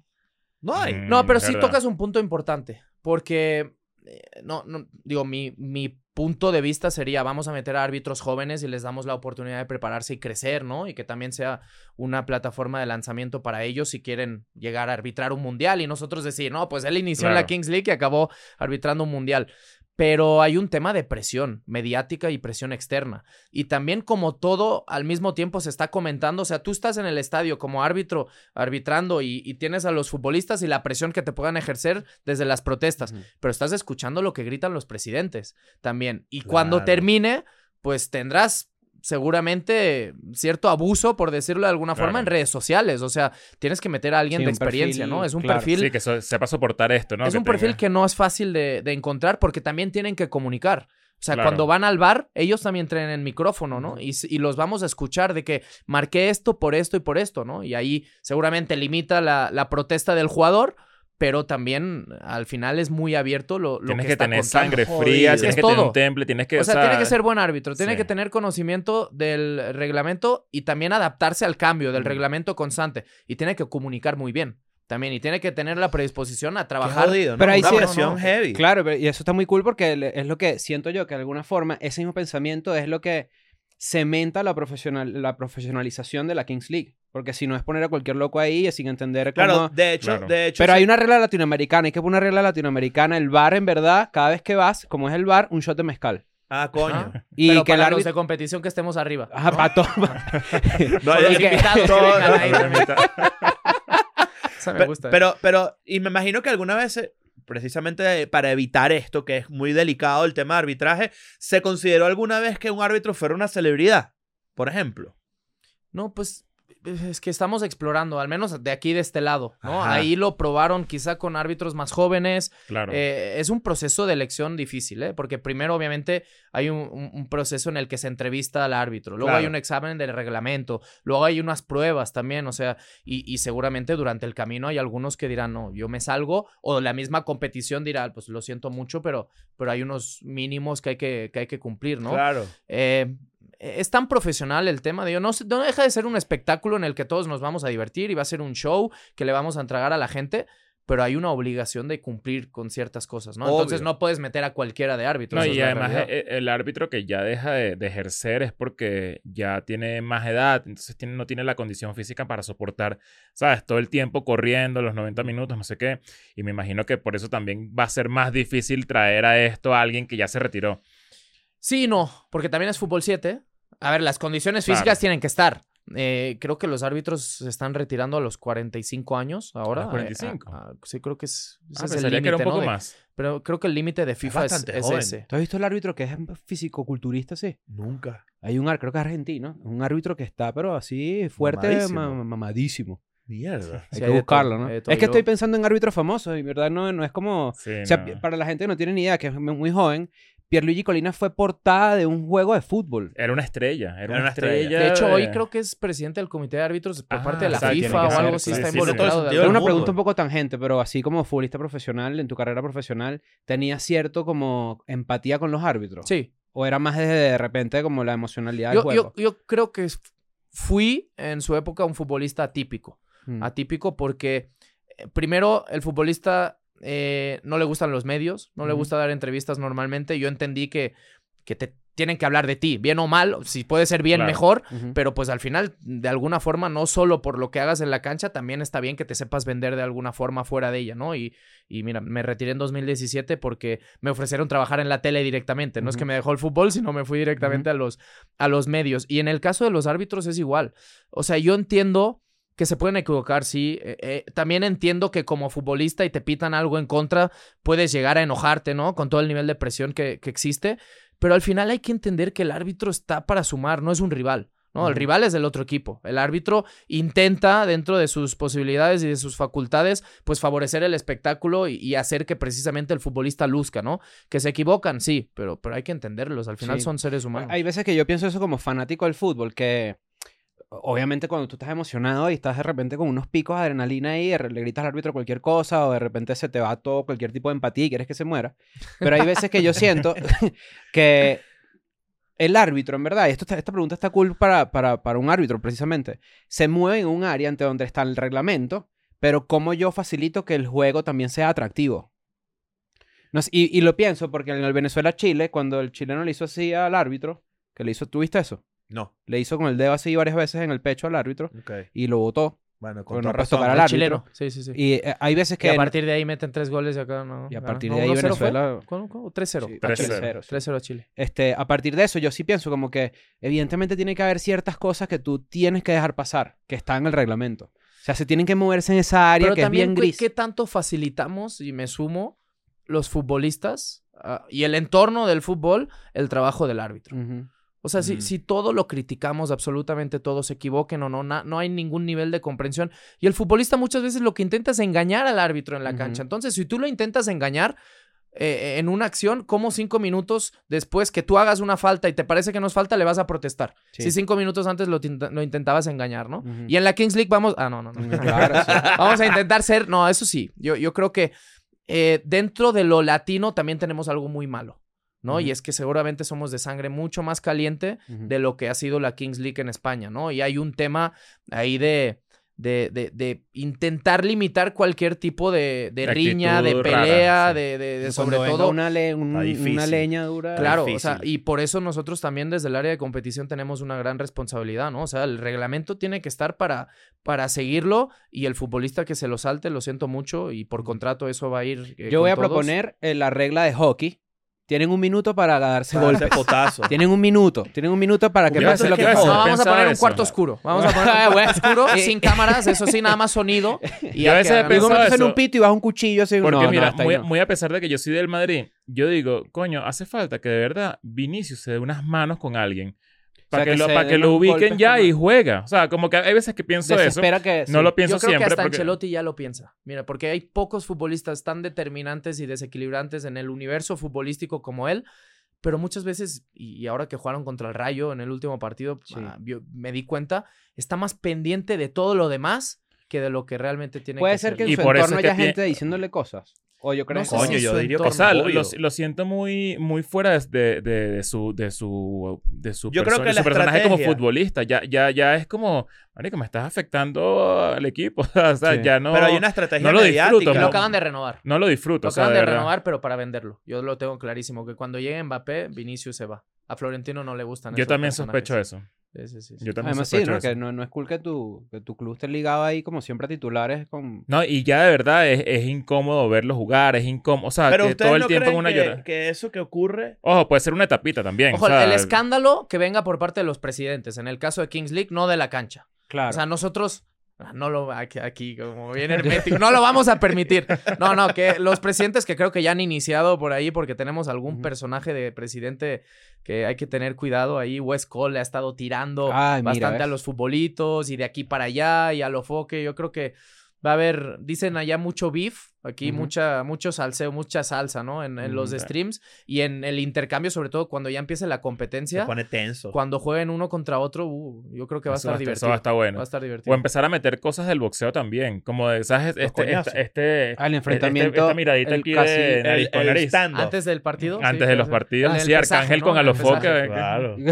No hay. Mm, No, pero sí verdad. tocas un punto importante, porque, eh, no, no, digo, mi, mi punto de vista sería vamos a meter a árbitros jóvenes y les damos la oportunidad de prepararse y crecer, ¿no? Y que también sea una plataforma de lanzamiento para ellos si quieren llegar a arbitrar un mundial y nosotros decir, no, pues él inició en la. Kings League y acabó arbitrando un mundial. Pero hay un tema de presión mediática y presión externa. Y también como todo al mismo tiempo se está comentando, o sea, tú estás en el estadio como árbitro arbitrando y, y tienes a los futbolistas y la presión que te puedan ejercer desde las protestas, pero estás escuchando lo que gritan los presidentes también. Y cuando termine, pues tendrás seguramente cierto abuso, por decirlo de alguna forma, Claro. en redes sociales. O sea, tienes que meter a alguien Sí, de experiencia, perfil, ¿no? Es un claro. perfil Sí, que so- sepa soportar esto, ¿no? es Que un perfil tenga- que no es fácil de, de encontrar porque también tienen que comunicar. O sea, Claro. cuando van al bar, ellos también traen el micrófono, ¿no? Y, los vamos a escuchar de que marqué esto por esto y por esto, ¿no? Y ahí seguramente limita la, la protesta del jugador, pero también al final es muy abierto lo, lo Tienes que, que, está tener contando. sangre Jodido. fría, Es tienes que tener todo. un temple, tienes que... O sea, tiene que ser buen árbitro, tiene sí. que tener conocimiento del reglamento y también adaptarse al cambio del Mm. reglamento constante. Y tiene que comunicar muy bien también. Y tiene que tener la predisposición a trabajar. jodido, ¿no? Pero ahí Una sí- presión no, no. heavy. Claro, pero- y eso está muy cool porque es lo que siento yo, que de alguna forma ese mismo pensamiento es lo que cementa la, profesional, la profesionalización de la Kings League. Porque si no es poner a cualquier loco ahí sin entender cómo... Claro, de hecho, Claro. de hecho. Pero sí- hay una regla latinoamericana, hay que poner una regla latinoamericana. El bar, en verdad, cada vez que vas, como es el bar, un shot de mezcal. Ah, coño. Ajá. Y pero que el para los árbitro... de competición que estemos arriba. Ajá, pa' todo. No, los me gusta. Pero, pero, y me imagino que alguna vez, eh, precisamente para evitar esto, que es muy delicado el tema de arbitraje, ¿se consideró alguna vez que un árbitro fuera una celebridad? Por ejemplo. No, pues es que estamos explorando, al menos de aquí de este lado, ¿no? Ajá. Ahí lo probaron quizá con árbitros más jóvenes. Claro. Eh, es un proceso de elección difícil, ¿eh? Porque primero, obviamente, hay un, un- un proceso en el que se entrevista al árbitro. Luego hay un examen del reglamento. Luego hay unas pruebas también, o sea, y, y seguramente durante el camino hay algunos que dirán, no, yo me salgo. O la misma competición dirá, pues lo siento mucho, pero, pero hay unos mínimos que hay que, que, hay que cumplir, ¿no? Claro. Eh, es tan profesional el tema, digo, no, se- no deja de ser un espectáculo en el que todos nos vamos a divertir y va a ser un show que le vamos a entregar a la gente, pero hay una obligación de cumplir con ciertas cosas, ¿no? Entonces no puedes meter a cualquiera de árbitro. No, y además realidad. eh, el árbitro que ya deja de, de ejercer es porque ya tiene más edad, entonces tiene, no tiene la condición física para soportar, ¿sabes? Todo el tiempo corriendo, los 90 minutos, no sé qué. Y me imagino que por eso también va a ser más difícil traer a esto a alguien que ya se retiró. Sí no, porque también es fútbol 7. A ver, las condiciones Claro. físicas tienen que estar. Eh, creo que los árbitros se están retirando a los 45 años ahora. ¿A los 45? Eh, ah, ah, sí, creo que es, ese Ah, es el pensaría que era un límite, ¿no? más. Pero creo que el límite de FIFA es, es joven. ese. ¿Tú has visto el árbitro que es fisicoculturista, sí? Nunca. Hay un árbitro, creo que es argentino, un árbitro que está, pero así fuerte, Mamadísimo. ma- mamadísimo. Mierda. Hay Sí, que hay de buscarlo, todo, ¿no? hay Es que estoy pensando en árbitros famosos, y verdad no, no es como... Sí, O sea, no. para la gente que no tiene ni idea, que es muy joven, Pierluigi Colina fue portada de un juego de fútbol. Era una estrella, era, Era una una estrella. estrella. De hecho, hoy de- creo que es presidente del comité de árbitros por Ah, parte de la FIFA o algo así, sí, está sí, involucrado. Del una pregunta un poco tangente, pero así como futbolista profesional, en tu carrera profesional, ¿tenías cierto como empatía con los árbitros? Sí, ¿O era más desde de repente como la emocionalidad del yo, juego? yo, yo creo que fui en su época un futbolista atípico. Mm. Atípico porque, eh, primero, el futbolista eh, no le gustan los medios, no le gusta dar entrevistas normalmente. Yo entendí que, que te tienen que hablar de ti, bien o mal, si puede ser bien, Claro. mejor. Pero pues al final, de alguna forma, no solo por lo que hagas en la cancha, también está bien que te sepas vender de alguna forma fuera de ella, ¿no? Y, y mira, me retiré en 2017 porque me ofrecieron trabajar en la tele directamente. No es que me dejó el fútbol, sino me fui directamente a, los, a los medios. Y en el caso de los árbitros es igual. O sea, yo entiendo que se pueden equivocar, sí. Eh, eh, también entiendo que como futbolista y te pitan algo en contra, puedes llegar a enojarte, ¿no? Con todo el nivel de presión que, que existe. Pero al final hay que entender que el árbitro está para sumar, no es un rival. ¿no? El rival es del otro equipo. El árbitro intenta, dentro de sus posibilidades y de sus facultades, pues favorecer el espectáculo y, y hacer que precisamente el futbolista luzca, ¿no? Que se equivocan, sí, pero, pero hay que entenderlos. Al final Sí. son seres humanos. Hay veces que yo pienso eso como fanático del fútbol, que obviamente cuando tú estás emocionado y estás de repente con unos picos de adrenalina re- le gritas al árbitro cualquier cosa o de repente se te va todo cualquier tipo de empatía y quieres que se muera. Pero hay veces que yo siento que el árbitro, en verdad, y esto está- esta pregunta está cool para, para, para un árbitro precisamente, se mueve en un área ante donde está el reglamento, pero cómo yo facilito que el juego también sea atractivo. No sé, y, y lo pienso porque en el Venezuela-Chile, cuando el chileno le hizo así al árbitro, que le hizo, ¿tuviste eso? No. Le hizo con el dedo así varias veces en el pecho al árbitro Ok. y lo botó. Bueno, Con no tocar al El árbitro. chileno. Sí, sí, sí. Y eh, hay veces Que que... a partir de ahí meten tres goles y acá no. y a partir no, de ahí 1-0 fue. Venezuela... ¿Cómo, cómo? 3-0. Sí, 3-0. 3-0, sí. 3-0 a Chile. Este, a partir de eso, yo sí pienso como que evidentemente tiene que haber ciertas cosas que tú tienes que dejar pasar, que están en el reglamento. O sea, se tienen que moverse en esa área Pero que es también, bien ¿qué- gris. ¿qué tanto facilitamos, y me sumo, los futbolistas ah, y el entorno del fútbol, el trabajo del árbitro? Ujú. O sea, si, Mm. si todo lo criticamos, absolutamente todo, se equivoquen o no, na- no hay ningún nivel de comprensión. Y el futbolista muchas veces lo que intenta es engañar al árbitro en la cancha. Entonces, si tú lo intentas engañar eh, en una acción, ¿cómo cinco minutos después que tú hagas una falta y te parece que no es falta, le vas a protestar? Sí. Si cinco minutos antes lo, lo intentabas engañar, ¿no? Y en la Kings League vamos... Ah, no, no, no. Claro, sí. Vamos a intentar ser... No, eso sí. Yo, yo creo que eh, dentro de lo latino también tenemos algo muy malo, ¿no? Y es que seguramente somos de sangre mucho más caliente de lo que ha sido la Kings League en España, ¿no? Y hay un tema ahí de, de, de, de intentar limitar cualquier tipo de, riña, de pelea, rara, sí. de, de- de Y sobre todo... una, le- un- Está difícil. una leña dura. Claro, o sea, y por eso nosotros también desde el área de competición tenemos una gran responsabilidad, ¿no? O sea, el reglamento tiene que estar para, para seguirlo y el futbolista que se lo salte, lo siento mucho y por contrato eso va a ir. eh, Yo voy a todos. proponer eh, la regla de hockey. Tienen un minuto para darse Para golpes. potazo. Tienen un minuto. Tienen un minuto para que pase lo que que pasa. No, joda. vamos a Pensaba poner un eso. cuarto oscuro. Vamos a poner un cuarto oscuro sin cámaras, eso sí, nada más sonido. Y Yo a veces que he pensado en un pito y vas un cuchillo así. Porque no, no, mira, hasta ahí muy, no. muy a pesar de que yo soy del Madrid, yo digo, coño, hace falta que de verdad Vinicius se dé unas manos con alguien. Para sea, que, que lo, para que lo ubiquen ya y juega. O sea, como que hay veces que pienso eso. Que... No sí. lo pienso Yo creo siempre. que hasta porque- Ancelotti ya lo piensa. Mira, porque hay pocos futbolistas tan determinantes y desequilibrantes en el universo futbolístico como él. Pero muchas veces, y ahora que jugaron contra el Rayo en el último partido, Sí. ah, me di cuenta, está más pendiente de todo lo demás que de lo que realmente tiene Puede que ser que en Y su entorno haya gente diciéndole cosas. O yo creo No que. Coño, si yo su diría que O sea, lo, siento muy, muy fuera de, de- de- de su, de su, de su, Yo creo que su personaje como futbolista. Ya, ya, ya es como, marico, me estás afectando al equipo. o sea, Sí. ya no, Pero hay una estrategia no lo mediática. disfruto, Y lo acaban de renovar. no lo disfruto. Lo o sea, acaban de renovar, pero para venderlo. Yo lo tengo clarísimo, que cuando llegue Mbappé, Vinicius se va. A Florentino no le gustan Yo esos también personajes. sospecho eso. Sí, sí, sí. Yo también Además, sí, ¿no? eso. Que no, no es cool que tu, que tu club esté ligado ahí como siempre a titulares con... No, y ya de verdad es, es incómodo verlo jugar, es incómodo. O sea, Pero que todo el no tiempo en creen una que, llora. que eso que ocurre... Ojo, puede ser una etapita también. Ojo, o sea, el escándalo que venga por parte de los presidentes. En el caso de Kings League, no de la cancha. Claro. O sea, nosotros no lo aquí, aquí como bien hermético, no lo vamos a permitir. No, no, que los presidentes que creo que ya han iniciado por ahí porque tenemos algún personaje de presidente que hay que tener cuidado ahí. West Cole le ha estado tirando Ay, mira, bastante a ¿ves? los futbolitos y de aquí para allá y a lo foque. Yo creo que va a haber, dicen allá mucho beef, aquí Ujú. mucha, mucho salseo, mucha salsa, ¿no? En, en los streams y en el intercambio, sobre todo cuando ya empiece la Se competencia. pone tenso. Cuando jueguen uno contra otro, uh, yo creo que va a eso, estar va- eso divertido. va a estar bueno. Va a estar O divertido. empezar a meter cosas del boxeo también. Como de, ¿sabes? Este, este, este, Al este- enfrentamiento, esta miradita el aquí casi- de el, nariz con el nariz. stand-up. Antes del partido. Antes sí, de los partidos. Ah, el sí, Arcángel ¿no? con El Alofoque. que- Claro.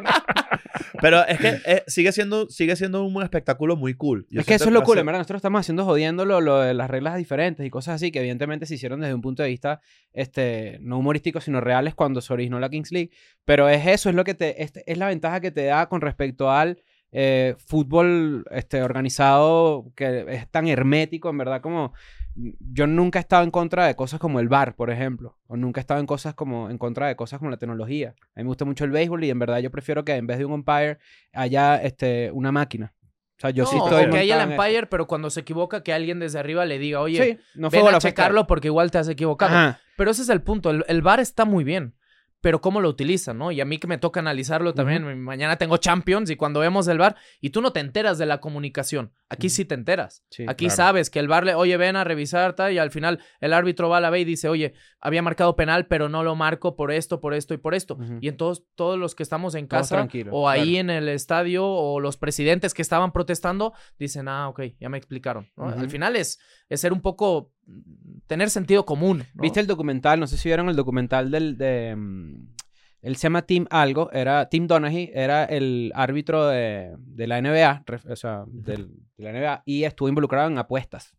Pero es que eh, sigue, siendo, sigue siendo un espectáculo muy cool. Yo es que eso es lo cool, en verdad. Nosotros estamos haciendo jodiendo lo, lo de las reglas diferentes y cosas así que evidentemente se hicieron desde un punto de vista este, no humorístico, sino reales cuando se originó la Kings League. Pero es eso, es lo que te, este- es la ventaja que te da con respecto al eh, fútbol este, organizado que es tan hermético, en verdad, como yo nunca he estado en contra de cosas como el bar, por ejemplo, o nunca he estado en cosas como en contra de cosas como la tecnología. A mí me gusta mucho el béisbol y en verdad yo prefiero que en vez de un umpire haya este, una máquina. O sea, yo sí estoy o que haya el umpire, pero cuando se equivoca, que alguien desde arriba le diga, oye, Sí, no ven a checarlo porque igual te has equivocado. Ajá. Pero ese es el punto. El, el VAR está muy bien. Pero cómo lo utilizan, ¿no? Y a mí que me toca analizarlo también. Mañana tengo Champions y cuando vemos el VAR y tú no te enteras de la comunicación. Aquí sí te enteras. Sí, Aquí claro. sabes que el VAR le, oye, ven a revisar, tal, y al final el árbitro va a la B y dice, oye, había marcado penal, pero no lo marco por esto, por esto y por esto. Y entonces todos los que estamos en casa o ahí claro. en el estadio o los presidentes que estaban protestando dicen, ah, ok, ya me explicaron. Al final es, es ser un poco, tener sentido común. ¿no? ¿Viste el documental? No sé si vieron el documental del... De, mm, él se llama Tim algo, era Tim Donaghy, era el árbitro de, de la NBA, o sea, del- de la NBA, y estuvo involucrado en apuestas.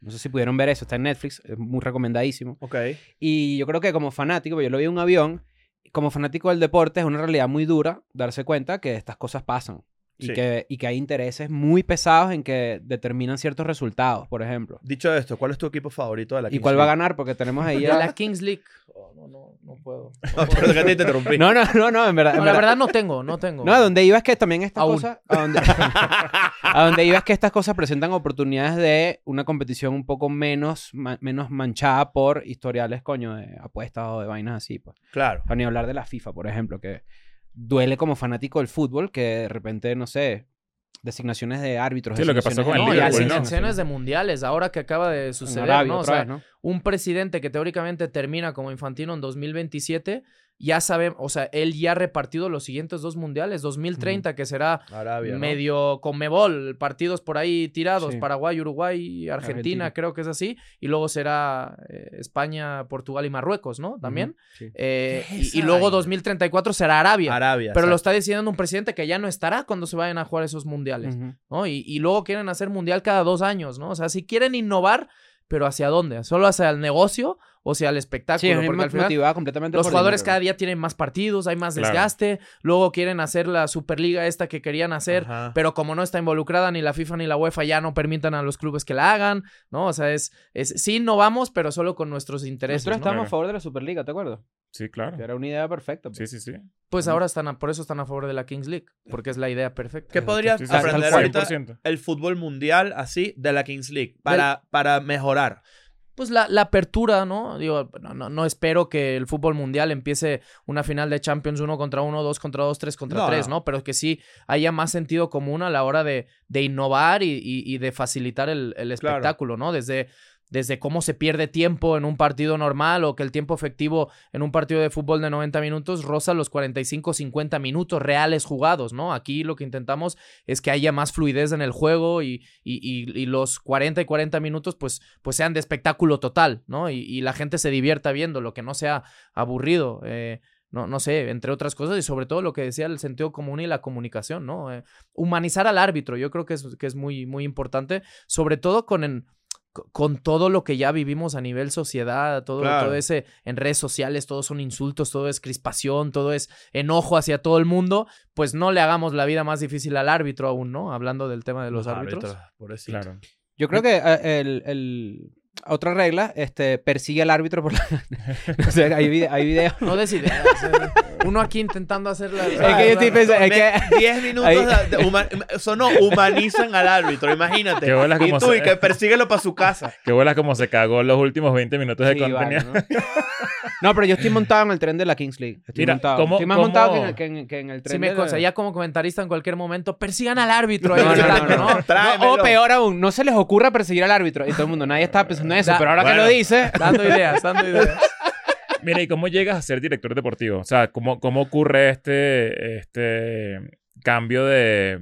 No sé si pudieron ver eso, está en Netflix, es muy recomendadísimo. Ok. Y yo creo que como fanático, yo lo vi en un avión, como fanático del deporte es una realidad muy dura darse cuenta que estas cosas pasan. Y, Sí. que, y que hay intereses muy pesados en que determinan ciertos resultados, por ejemplo. Dicho esto, ¿cuál es tu equipo favorito de la ¿Y Kings cuál va a League? ganar? Porque tenemos ahí De ya... la Kings League. Oh, no, no, no puedo. No, No, puedo. que te interrumpí. No, no, no, no, en verdad. en No, la verdad no tengo, no tengo. No, a donde iba es que también estas Aún. cosas. A donde, a donde iba es que estas cosas presentan oportunidades de una competición un poco menos, ma- menos manchada por historiales, coño, de apuestas o de vainas así, pues. Claro. A ni hablar de la FIFA, por ejemplo, que duele como fanático del fútbol que de repente, no sé, designaciones de árbitros. Sí, lo que pasó designaciones con el ¿no? asignaciones de mundiales, ahora que acaba de suceder, Arabia ¿no? O otra sea, vez, ¿no? un presidente que teóricamente termina como infantino en 2027, ya sabe, o sea, él ya ha repartido los siguientes dos mundiales, 2030, que será Arabia, ¿no? medio conmebol, partidos por ahí tirados, Sí. Paraguay, Uruguay, Argentina, Argentina. creo que es así, y luego será eh, España, Portugal y Marruecos, ¿no? También. Sí. Eh, ¿Qué es y, luego vaina? 2034 será Arabia. Arabia. pero lo está decidiendo un presidente que ya no estará cuando se vayan a jugar esos mundiales. ¿no? Y, y luego quieren hacer mundial cada dos años, ¿no? O sea, si quieren innovar, pero ¿hacia dónde? ¿Solo hacia el negocio o hacia el Sí, espectáculo? es Porque al final motivada completamente los jugadores dinero. cada día tienen más partidos, hay más Claro. desgaste, luego quieren hacer la Superliga esta que querían hacer, Ajá. pero como no está involucrada ni la FIFA ni la UEFA, ya no permitan a los clubes que la hagan, ¿no? O sea, es, es sí innovamos, pero solo con nuestros intereses, Nosotros ¿no? estamos Claro. a favor de la Superliga, ¿te acuerdas? Sí, claro. Que era una idea perfecta. pues. Sí, sí, sí. Pues ahora están a- por eso están a favor de la Kings League, porque es la idea perfecta. ¿Qué podrías Sí, sí, aprender ahorita 100%. el fútbol mundial así de la Kings League para, para mejorar? Pues la, la apertura, ¿no? Digo, no, no, no espero que el fútbol mundial empiece una final de Champions uno contra uno, dos contra dos, tres contra No, tres, no. ¿no? Pero que sí haya más sentido común a la hora de, de innovar y, y- y de facilitar el, el Claro. espectáculo, ¿no? Desde, desde cómo se pierde tiempo en un partido normal o que el tiempo efectivo en un partido de fútbol de 90 minutos roza los 45, 50 minutos reales jugados, ¿no? Aquí lo que intentamos es que haya más fluidez en el juego y, y- y- los 40 y 40 minutos pues, pues sean de espectáculo total, ¿no? Y, la gente se divierta viendo, lo que no sea aburrido. eh, no, no sé, entre otras cosas, y sobre todo lo que decía el sentido común y la comunicación, ¿no? Eh, humanizar al árbitro, yo creo que es, que es muy, muy importante, sobre todo con, en- con todo lo que ya vivimos a nivel sociedad, todo, Claro. todo ese, en redes sociales, todos son insultos, todo es crispación, todo es enojo hacia todo el mundo, pues no le hagamos la vida más difícil al árbitro aún, ¿no? Hablando del tema de los árbitros. pobrecito. Claro. Yo creo que eh, el, el- otra regla este, persigue al árbitro por la... o sea, hay, vide- hay videos... No des ideas. Uno aquí intentando hacer la... Es que yo estoy pensando... Es que... 10 minutos de, de eso no humanizan al árbitro, imagínate. Y tú, se- y que persíguelo para su casa. Qué bolas como se cagó los últimos 20 minutos de Sí, contenido. vale, ¿no? No, pero yo estoy montado en el tren de la Kings League. Estoy Mira, montado. ¿cómo- estoy más cómo- montado que en, el- que en- que en el tren Sí, me ya como comentarista en cualquier momento, persigan al árbitro. No, no, no, gritando, no. ¿no? Tráemelo. No, o peor aún, no se les ocurra perseguir al árbitro. Y todo el mundo, nadie estaba pensando en eso. Da- pero ahora bueno. que lo dice... Dando ideas, dando ideas. Mira, ¿y cómo llegas a ser director deportivo? O sea, ¿cómo, cómo ocurre este, este cambio de,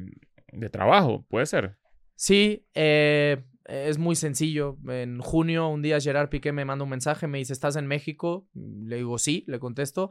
de trabajo? Puede ser. Sí, eh, es muy sencillo. En junio, un día Gerard Piqué me manda un mensaje, me dice, ¿estás en México? Le digo, sí, le contesto.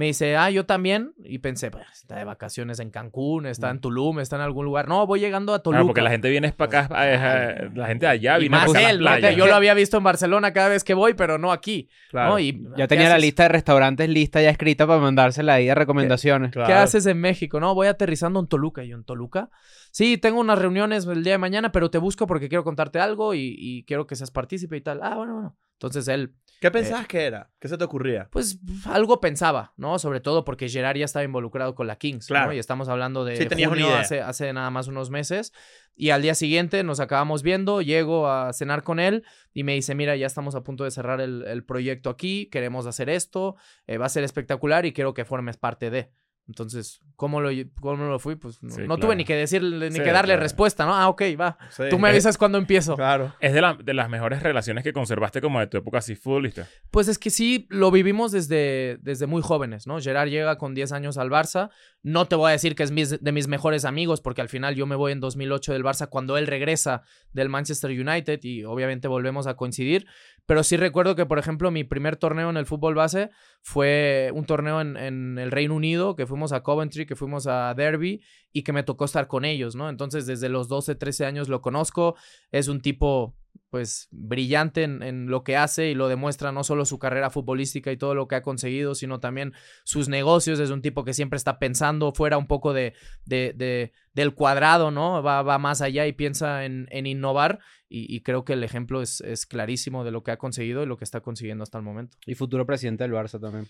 Me dice, ah, yo también. Y pensé, pues, está de vacaciones en Cancún, está en Tulum, está en algún lugar. No, voy llegando a Toluca. Ah, porque la gente viene para acá, a- la gente de allá y viene más ¿no? playas. yo lo había visto en Barcelona cada vez que voy, pero no aquí. Claro. ¿no? Y, Ya ¿qué tenía la lista de restaurantes lista ya escrita para mandársela ahí de recomendaciones. Claro. ¿Qué haces en México? No, voy aterrizando en Toluca. Y yo, ¿en Toluca? Sí, tengo unas reuniones el día de mañana, pero te busco porque quiero contarte algo y, y quiero que seas partícipe y tal. Ah, bueno, bueno. Entonces él, ¿Qué pensabas que era? ¿Qué se te ocurría? pues, algo pensaba, ¿no? Sobre todo porque Gerard ya estaba involucrado con la Kings, ¿no? Claro. Y estamos hablando de Sí, junio, hace, hace nada más unos meses. Y al día siguiente nos acabamos viendo, llego a cenar con él y me dice, mira, ya estamos a punto de cerrar el, el proyecto aquí, queremos hacer esto, eh, va a ser espectacular y quiero que formes parte de. Entonces, ¿cómo lo, cómo lo fui? Pues no, Sí, no tuve claro. ni que decirle, ni Sí, que darle claro. respuesta, ¿no? Ah, ok, va. Sí. Tú me avisas cuando empiezo. Claro. Es de, la- de las mejores relaciones que conservaste como de tu época así futbolista. Pues es que sí, lo vivimos desde, desde muy jóvenes, ¿no? Gerard llega con 10 años al Barça. No te voy a decir que es mis- de mis mejores amigos, porque al final yo me voy en 2008 del Barça cuando él regresa del Manchester United y obviamente volvemos a coincidir. Pero sí recuerdo que, por ejemplo, mi primer torneo en el fútbol base fue un torneo en, el Reino Unido, que fuimos a Coventry, que fuimos a Derby y que me tocó estar con ellos, ¿no? Entonces, desde los 12, 13 años lo conozco. Es un tipo pues brillante en, en lo que hace y lo demuestra no solo su carrera futbolística y todo lo que ha conseguido, sino también sus negocios. Es un tipo que siempre está pensando fuera un poco de, de- de- del cuadrado, ¿no? Va, va más allá y piensa en, en innovar y, creo que el ejemplo es, es clarísimo de lo que ha conseguido y lo que está consiguiendo hasta el momento. Y futuro presidente del Barça también.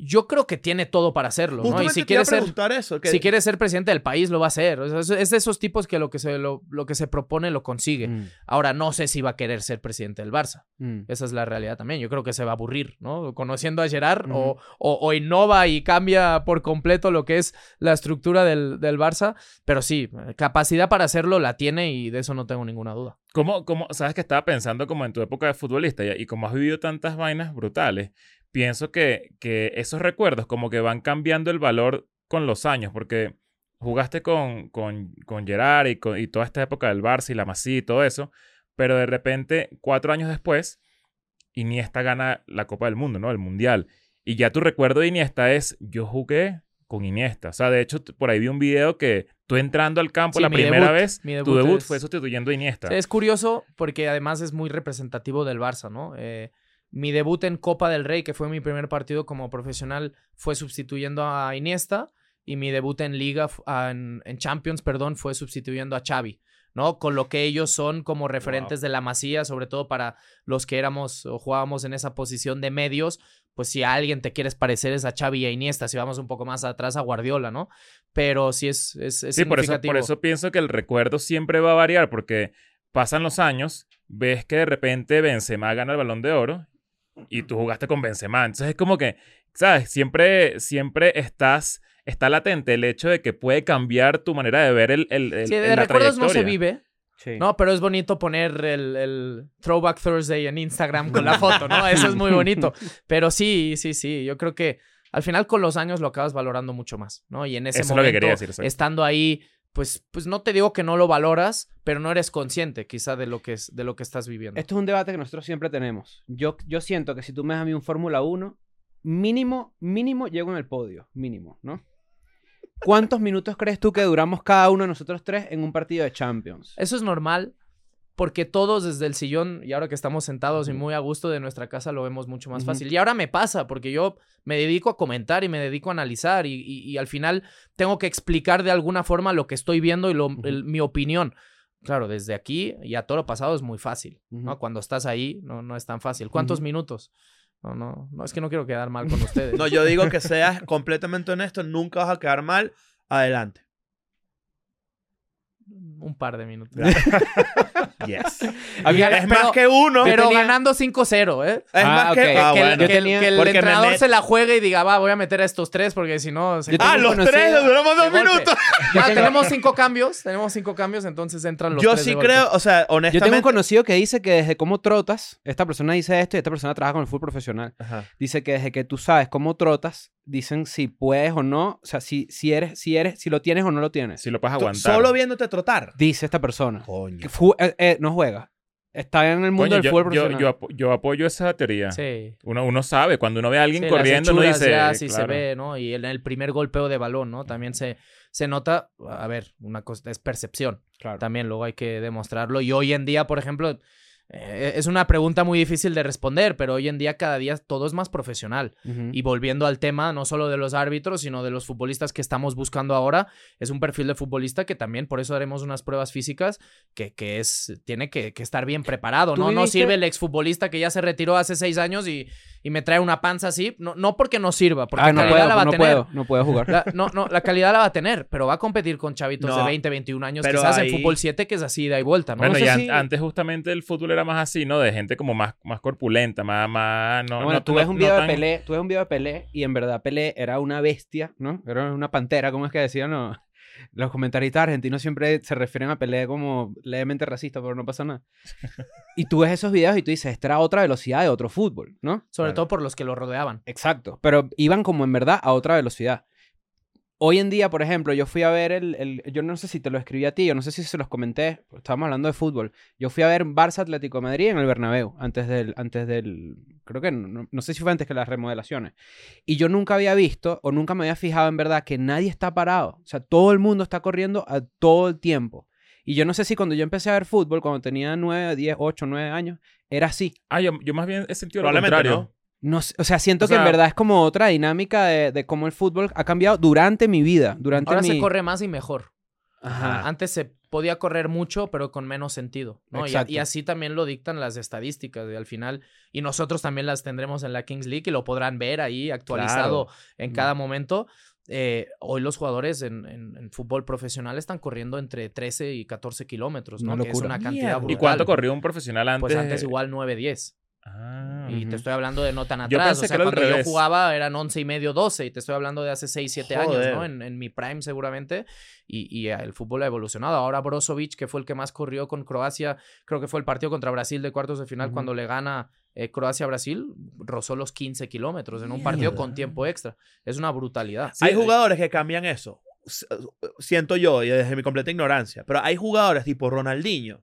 Yo creo que tiene todo para hacerlo, ¿no? Y si quiere ser... eso. que- Si quiere ser presidente del país, lo va a hacer. O sea, es- de esos tipos que lo que se, lo, lo que se propone lo consigue. Mm, Ahora, no sé si va a querer ser presidente del Barça. mm. Esa es la realidad también. Yo creo que se va a aburrir, ¿no? Conociendo a Gerard o, Ujú. o- o innova y cambia por completo lo que es la estructura del, del Barça. Pero sí, capacidad para hacerlo la tiene y de eso no tengo ninguna duda. ¿Cómo, cómo, sabes que estaba pensando como en tu época de futbolista y, y como has vivido tantas vainas brutales, pienso que, que esos recuerdos como que van cambiando el valor con los años, porque jugaste con, con, con Gerard y, con- y toda esta época del Barça y la Masía y todo eso, pero de repente, cuatro años después, Iniesta gana la Copa del Mundo, ¿no? El Mundial. Y ya tu recuerdo de Iniesta es, yo jugué con Iniesta. O sea, de hecho, por ahí vi un video que tú entrando al campo Sí, la primera debut, vez, mi tu debut debut es- fue sustituyendo a Iniesta. Es curioso porque además es muy representativo del Barça, ¿no? Eh, mi debut en Copa del Rey, que fue mi primer partido como profesional, fue sustituyendo a Iniesta. Y mi debut en Liga, ah, en, en Champions, perdón, fue sustituyendo a Xavi, ¿no? Con lo que ellos son como referentes de la Masía, sobre todo para los que éramos o jugábamos en esa posición de medios, pues si a alguien te quieres parecer es a Xavi y a Iniesta, si vamos un poco más atrás a Guardiola, ¿no? Pero sí es, es, es Sí, por eso, significativo. por eso pienso que el recuerdo siempre va a variar, porque pasan los años, ves que de repente Benzema gana el Balón de Oro y tú jugaste con Benzema. Entonces es como que, ¿sabes? Siempre, siempre estás, está latente el hecho de que puede cambiar tu manera de ver el, el, el- Sí, de la recuerdos no se vive, Sí. No, pero es bonito poner el, el Throwback Thursday en Instagram con la foto, ¿no? Eso es muy bonito. Pero sí, sí, sí. Yo creo que al final con los años lo acabas valorando mucho más, ¿no? Y en ese Eso es lo que momento, quería decir, estando ahí, pues, pues no te digo que no lo valoras, pero no eres consciente quizá de lo que, es, de lo que estás viviendo. Esto es un debate que nosotros siempre tenemos. Yo, yo siento que si tú me das a mí un Fórmula 1, mínimo, mínimo llego en el podio. Mínimo, ¿no? ¿Cuántos minutos crees tú que duramos cada uno de nosotros tres en un partido de Champions? Eso es normal porque todos desde el sillón y ahora que estamos sentados y muy a gusto de nuestra casa lo vemos mucho más Ujú. fácil. Y ahora me pasa porque yo me dedico a comentar y me dedico a analizar y, y- y al final tengo que explicar de alguna forma lo que estoy viendo y lo- el- mi opinión. Claro, desde aquí y a todo lo pasado es muy fácil, ¿no? Cuando estás ahí no, no es tan fácil. ¿Cuántos minutos? No, no, no, es que no quiero quedar mal con ustedes. No, yo digo que seas completamente honesto, nunca vas a quedar mal. Adelante. Un par de minutos. Yes. Había- es pero- más que uno. Pero tenía- ganando 5-0, ¿eh? es Ah, más ok. que. Ah, que, el- bueno. que el- tenía- que el porque me entrenador met- se la juegue y diga, va, voy a meter a estos tres porque si no... se- Ah, los tres, duramos de dos minutos. Ya tenemos cinco cambios, tenemos cinco cambios, entonces entran los Yo tres sí creo, o sea, Yo tengo un honestamente. conocido que dice que desde cómo trotas, esta persona dice esto y esta persona trabaja con el fútbol profesional. Ajá. Dice que desde que tú sabes cómo trotas, dicen si puedes o no, o sea, si, si eres, si eres, si lo tienes o no lo tienes. Si lo puedes Tú- aguantar. Solo viéndote trotar. Dice esta persona. Coño. Fu- eh, eh, no juega. Está en el mundo Coño, del yo, fútbol yo, profesional. yo apo- yo apoyo esa teoría. Sí. Uno, uno sabe, cuando uno ve a alguien Sí, las corriendo, uno hechuras dice. ya sí se claro. ve, ¿no? Y en el primer golpeo de balón, ¿no? También se, se nota, a ver, una cosa, es percepción. Claro. También luego hay que demostrarlo. Y hoy en día, por ejemplo, eh, es una pregunta muy difícil de responder, pero hoy en día cada día todo es más profesional. Ujú. Y volviendo al tema, no solo de los árbitros, sino de los futbolistas que estamos buscando ahora, es un perfil de futbolista que también, por eso haremos unas pruebas físicas, que, que es, tiene que, que estar bien preparado. ¿Tú No, no sirve el exfutbolista que ya se retiró hace seis años y, y me trae una panza así. No, no porque no sirva, porque Ah, no calidad puedo, la va a no tener. puedo, no puedo jugar. La- no, no, la calidad la va a tener, pero va a competir con chavitos de No, 20, 21 años, pero quizás ahí- en fútbol 7, que es así, ida y vuelta, ¿no? Bueno, No sé y an- si- antes justamente el fútbol era más así, ¿no? De gente como más, más corpulenta, más, más, no, bueno, no- tú no- ves un no video tan- de Pelé, tú ves un video de Pelé y en verdad Pelé era una bestia, ¿no? Era una pantera, ¿cómo es que decían los, los comentaristas argentinos siempre se refieren a Pelé como levemente racista, pero no pasa nada. y tú ves esos videos y tú dices, esta era otra velocidad de otro fútbol, ¿no? Sobre Claro. todo por los que lo rodeaban. Exacto, pero iban como en verdad a otra velocidad. Hoy en día, por ejemplo, yo fui a ver el, el- Yo no sé si te lo escribí a ti, yo no sé si se los comenté, estábamos hablando de fútbol. Yo fui a ver Barça Atlético de Madrid en el Bernabéu, antes del... Antes del creo que... No, no sé si fue antes que las remodelaciones. Y yo nunca había visto, o nunca me había fijado en verdad, que nadie está parado. O sea, todo el mundo está corriendo a todo el tiempo. Y yo no sé si cuando yo empecé a ver fútbol, cuando tenía 9, 10, 8, 9 años, era así. Ah, yo, yo más bien he sentido lo contrario. no. No sé, o sea, siento O que en verdad es como otra dinámica de, de cómo el fútbol ha cambiado durante mi vida, durante Ahora mi... se corre más y mejor. Ajá. Antes se podía correr mucho, pero con menos sentido. ¿no? Y, y así también lo dictan las estadísticas de al final. Y nosotros también las tendremos en la Kings League y lo podrán ver ahí actualizado en cada momento. Eh, hoy los jugadores en, en- en fútbol profesional están corriendo entre 13 y 14 kilómetros, ¿no? Una Que es locura. una cantidad Mierda. brutal. ¿Y cuánto corrió un profesional antes? Pues antes igual 9-10. Ah, Y Ujú. te estoy hablando de no tan atrás. o sea, cuando yo jugaba eran 11 y medio, 12. Y te estoy hablando de hace 6, 7 años. ¿no? En, en mi prime seguramente. Y, y el fútbol ha evolucionado. Ahora Brozovic, que fue el que más corrió con Croacia, creo que fue el partido contra Brasil de cuartos de final Ujú. cuando le gana eh, Croacia a Brasil, rozó los 15 kilómetros en un partido con tiempo extra. Es una brutalidad. hay jugadores que cambian eso. S- Siento yo, y desde mi completa ignorancia, pero hay jugadores tipo Ronaldinho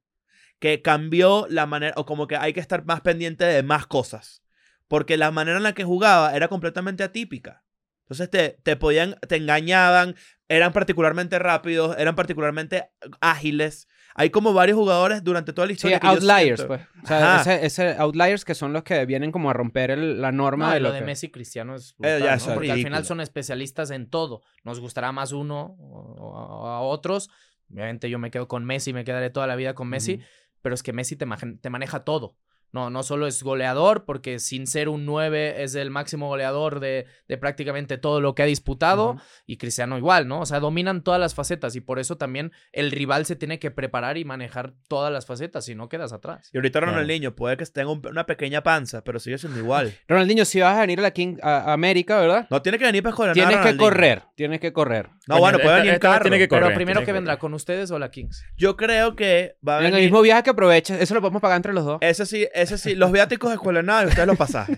que cambió la manera, o como que hay que estar más pendiente de más cosas. Porque la manera en la que jugaba era completamente atípica. Entonces te, te podían, te engañaban, eran particularmente rápidos, eran particularmente ágiles. Hay como varios jugadores durante toda la Sí, historia. que yo outliers, pues. O sea, ese, ese outliers que son los que vienen como a romper el- la norma No, de lo, de. Messi y Cristiano es Eh, brutal, ya, ¿no? eso es Porque al final son especialistas en todo. Nos gustará más uno o, o a otros. Obviamente yo me quedo con Messi, me quedaré toda la vida con Messi. Pero es que Messi te, te maneja todo. No, no solo es goleador, porque sin ser un 9 es el máximo goleador de, de prácticamente todo lo que ha disputado. Y Cristiano igual, ¿no? O sea, dominan todas las facetas y por eso también el rival se tiene que preparar y manejar todas las facetas, si no quedas atrás. Y ahorita Claro. Ronaldinho puede que tenga un- una pequeña panza, pero sigue siendo igual. Ronaldinho, si vas a venir a la King, a a América, ¿verdad? No tiene que venir para escoger Tienes que correr, tienes que correr. No, Coño, bueno, puede venir en esta carro. tiene que Pero correr, primero tiene que que vendrá con ustedes o la Kings. Yo creo que va a En el venir. mismo viaje que aproveches, eso lo podemos pagar entre los dos. Ese sí, ese sí. Los viáticos de escuela de nada y ustedes los pasajes.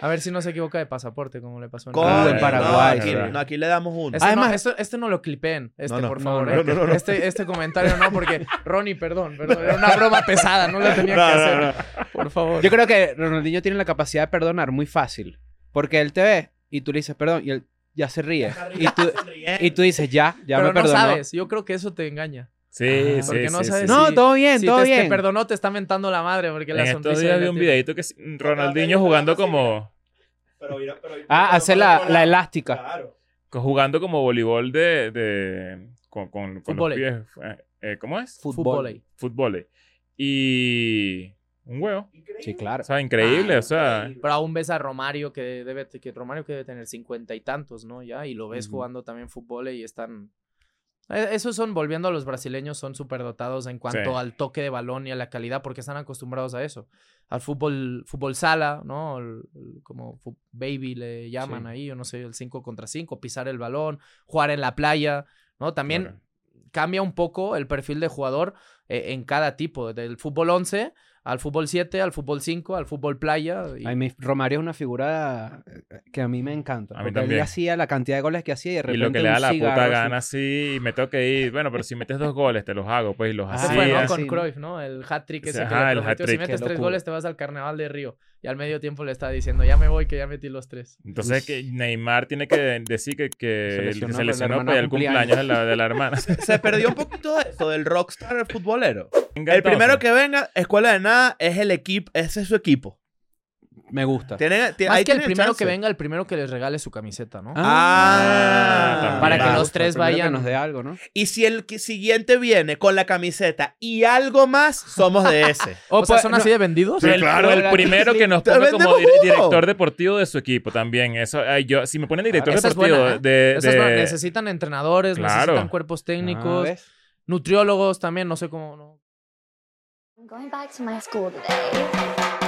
A ver si no se equivoca de pasaporte, como le pasó en en Paraguay, no, aquí, no, aquí le damos uno. Este, Además- no, esto, este no lo clipeen, este, No, no. por No, favor. no, no, no, no. Este, este comentario no, porque Ronnie, perdón, perdón, era una broma pesada, no la tenía No, que no, hacer. no. Por favor. Yo creo que Ronaldinho tiene la capacidad de perdonar muy fácil. Porque él te ve y tú le dices perdón y él ya se ríe. Y tú, y tú dices, ya, ya Pero me no perdonó. sabes, yo creo que eso te engaña. Sí, Ah, sí, porque no sí, sabes sí. No, todo bien, si todo te, bien. te perdonó, te está mentando la madre porque En la estos días vi un videito que es Ronaldinho jugando como Ah, hace la, la elástica. Claro. jugando como voleibol de, de con, con, con los Fútbol. pies. Eh, eh, ¿Cómo es? Fútbol. Fútbol. Y un huevo. Sí, claro. O sea, increíble, Ah, o sea, increíble. Pero aún ves a Romario que debe, que Romario que debe tener cincuenta y tantos, ¿no? Ya, y lo ves jugando también fútbol y están. Eh, Esos son, volviendo a los brasileños, son súper dotados en cuanto Sí. al toque de balón y a la calidad, porque están acostumbrados a eso. Al fútbol, fútbol sala, ¿no? El- el- como baby le llaman Sí. ahí, o no sé, el 5 contra 5, pisar el balón, jugar en la playa, ¿no? También Claro. cambia un poco el perfil de jugador eh, en cada tipo, del fútbol 11 al fútbol 7, al fútbol 5, al fútbol playa. y- A mí, Romario es una figura eh, que a mí me encanta. A mí porque él hacía la cantidad de goles que hacía y de y repente lo que le da la cigarro puta gana así y me tengo que ir. Bueno, pero si metes dos goles te los hago, pues y los Ah, Ese hacía. fue, ¿no? sí, Con. Cruyff, ¿no? El hat-trick ese Sí, que ajá, le el prometió. Si hat-trick, metes tres locura. goles te vas al Carnaval de Río. Y al medio tiempo le estaba diciendo, ya me voy, que ya metí los tres. Entonces que Neymar tiene que decir que, que Se lesionó, hermana para el cumpleaños. de la, de la hermana. Se perdió un poquito de eso del rockstar futbolero. El Entonces, primero que venga, escuela de nada, es el equipo, ese es su equipo. Me gusta. Tienen, ti- Más ahí que el primero chance. que venga, el primero que les regale su camiseta, ¿no? Ah, también. Para que los tres vayan- Que nos dé algo, ¿no? Y si el siguiente viene con la camiseta y algo más, somos de ese. o sea, pues, ¿son no- así de vendidos? O el, claro. o el primero que nos ponga como dir- director deportivo de su equipo también. Eso, ay, yo, si me ponen director es deportivo buena, ¿eh? de, de- no- necesitan entrenadores, Claro. necesitan cuerpos técnicos, Ah, nutriólogos también, no sé cómo. ¿no? I'm going back to my school today.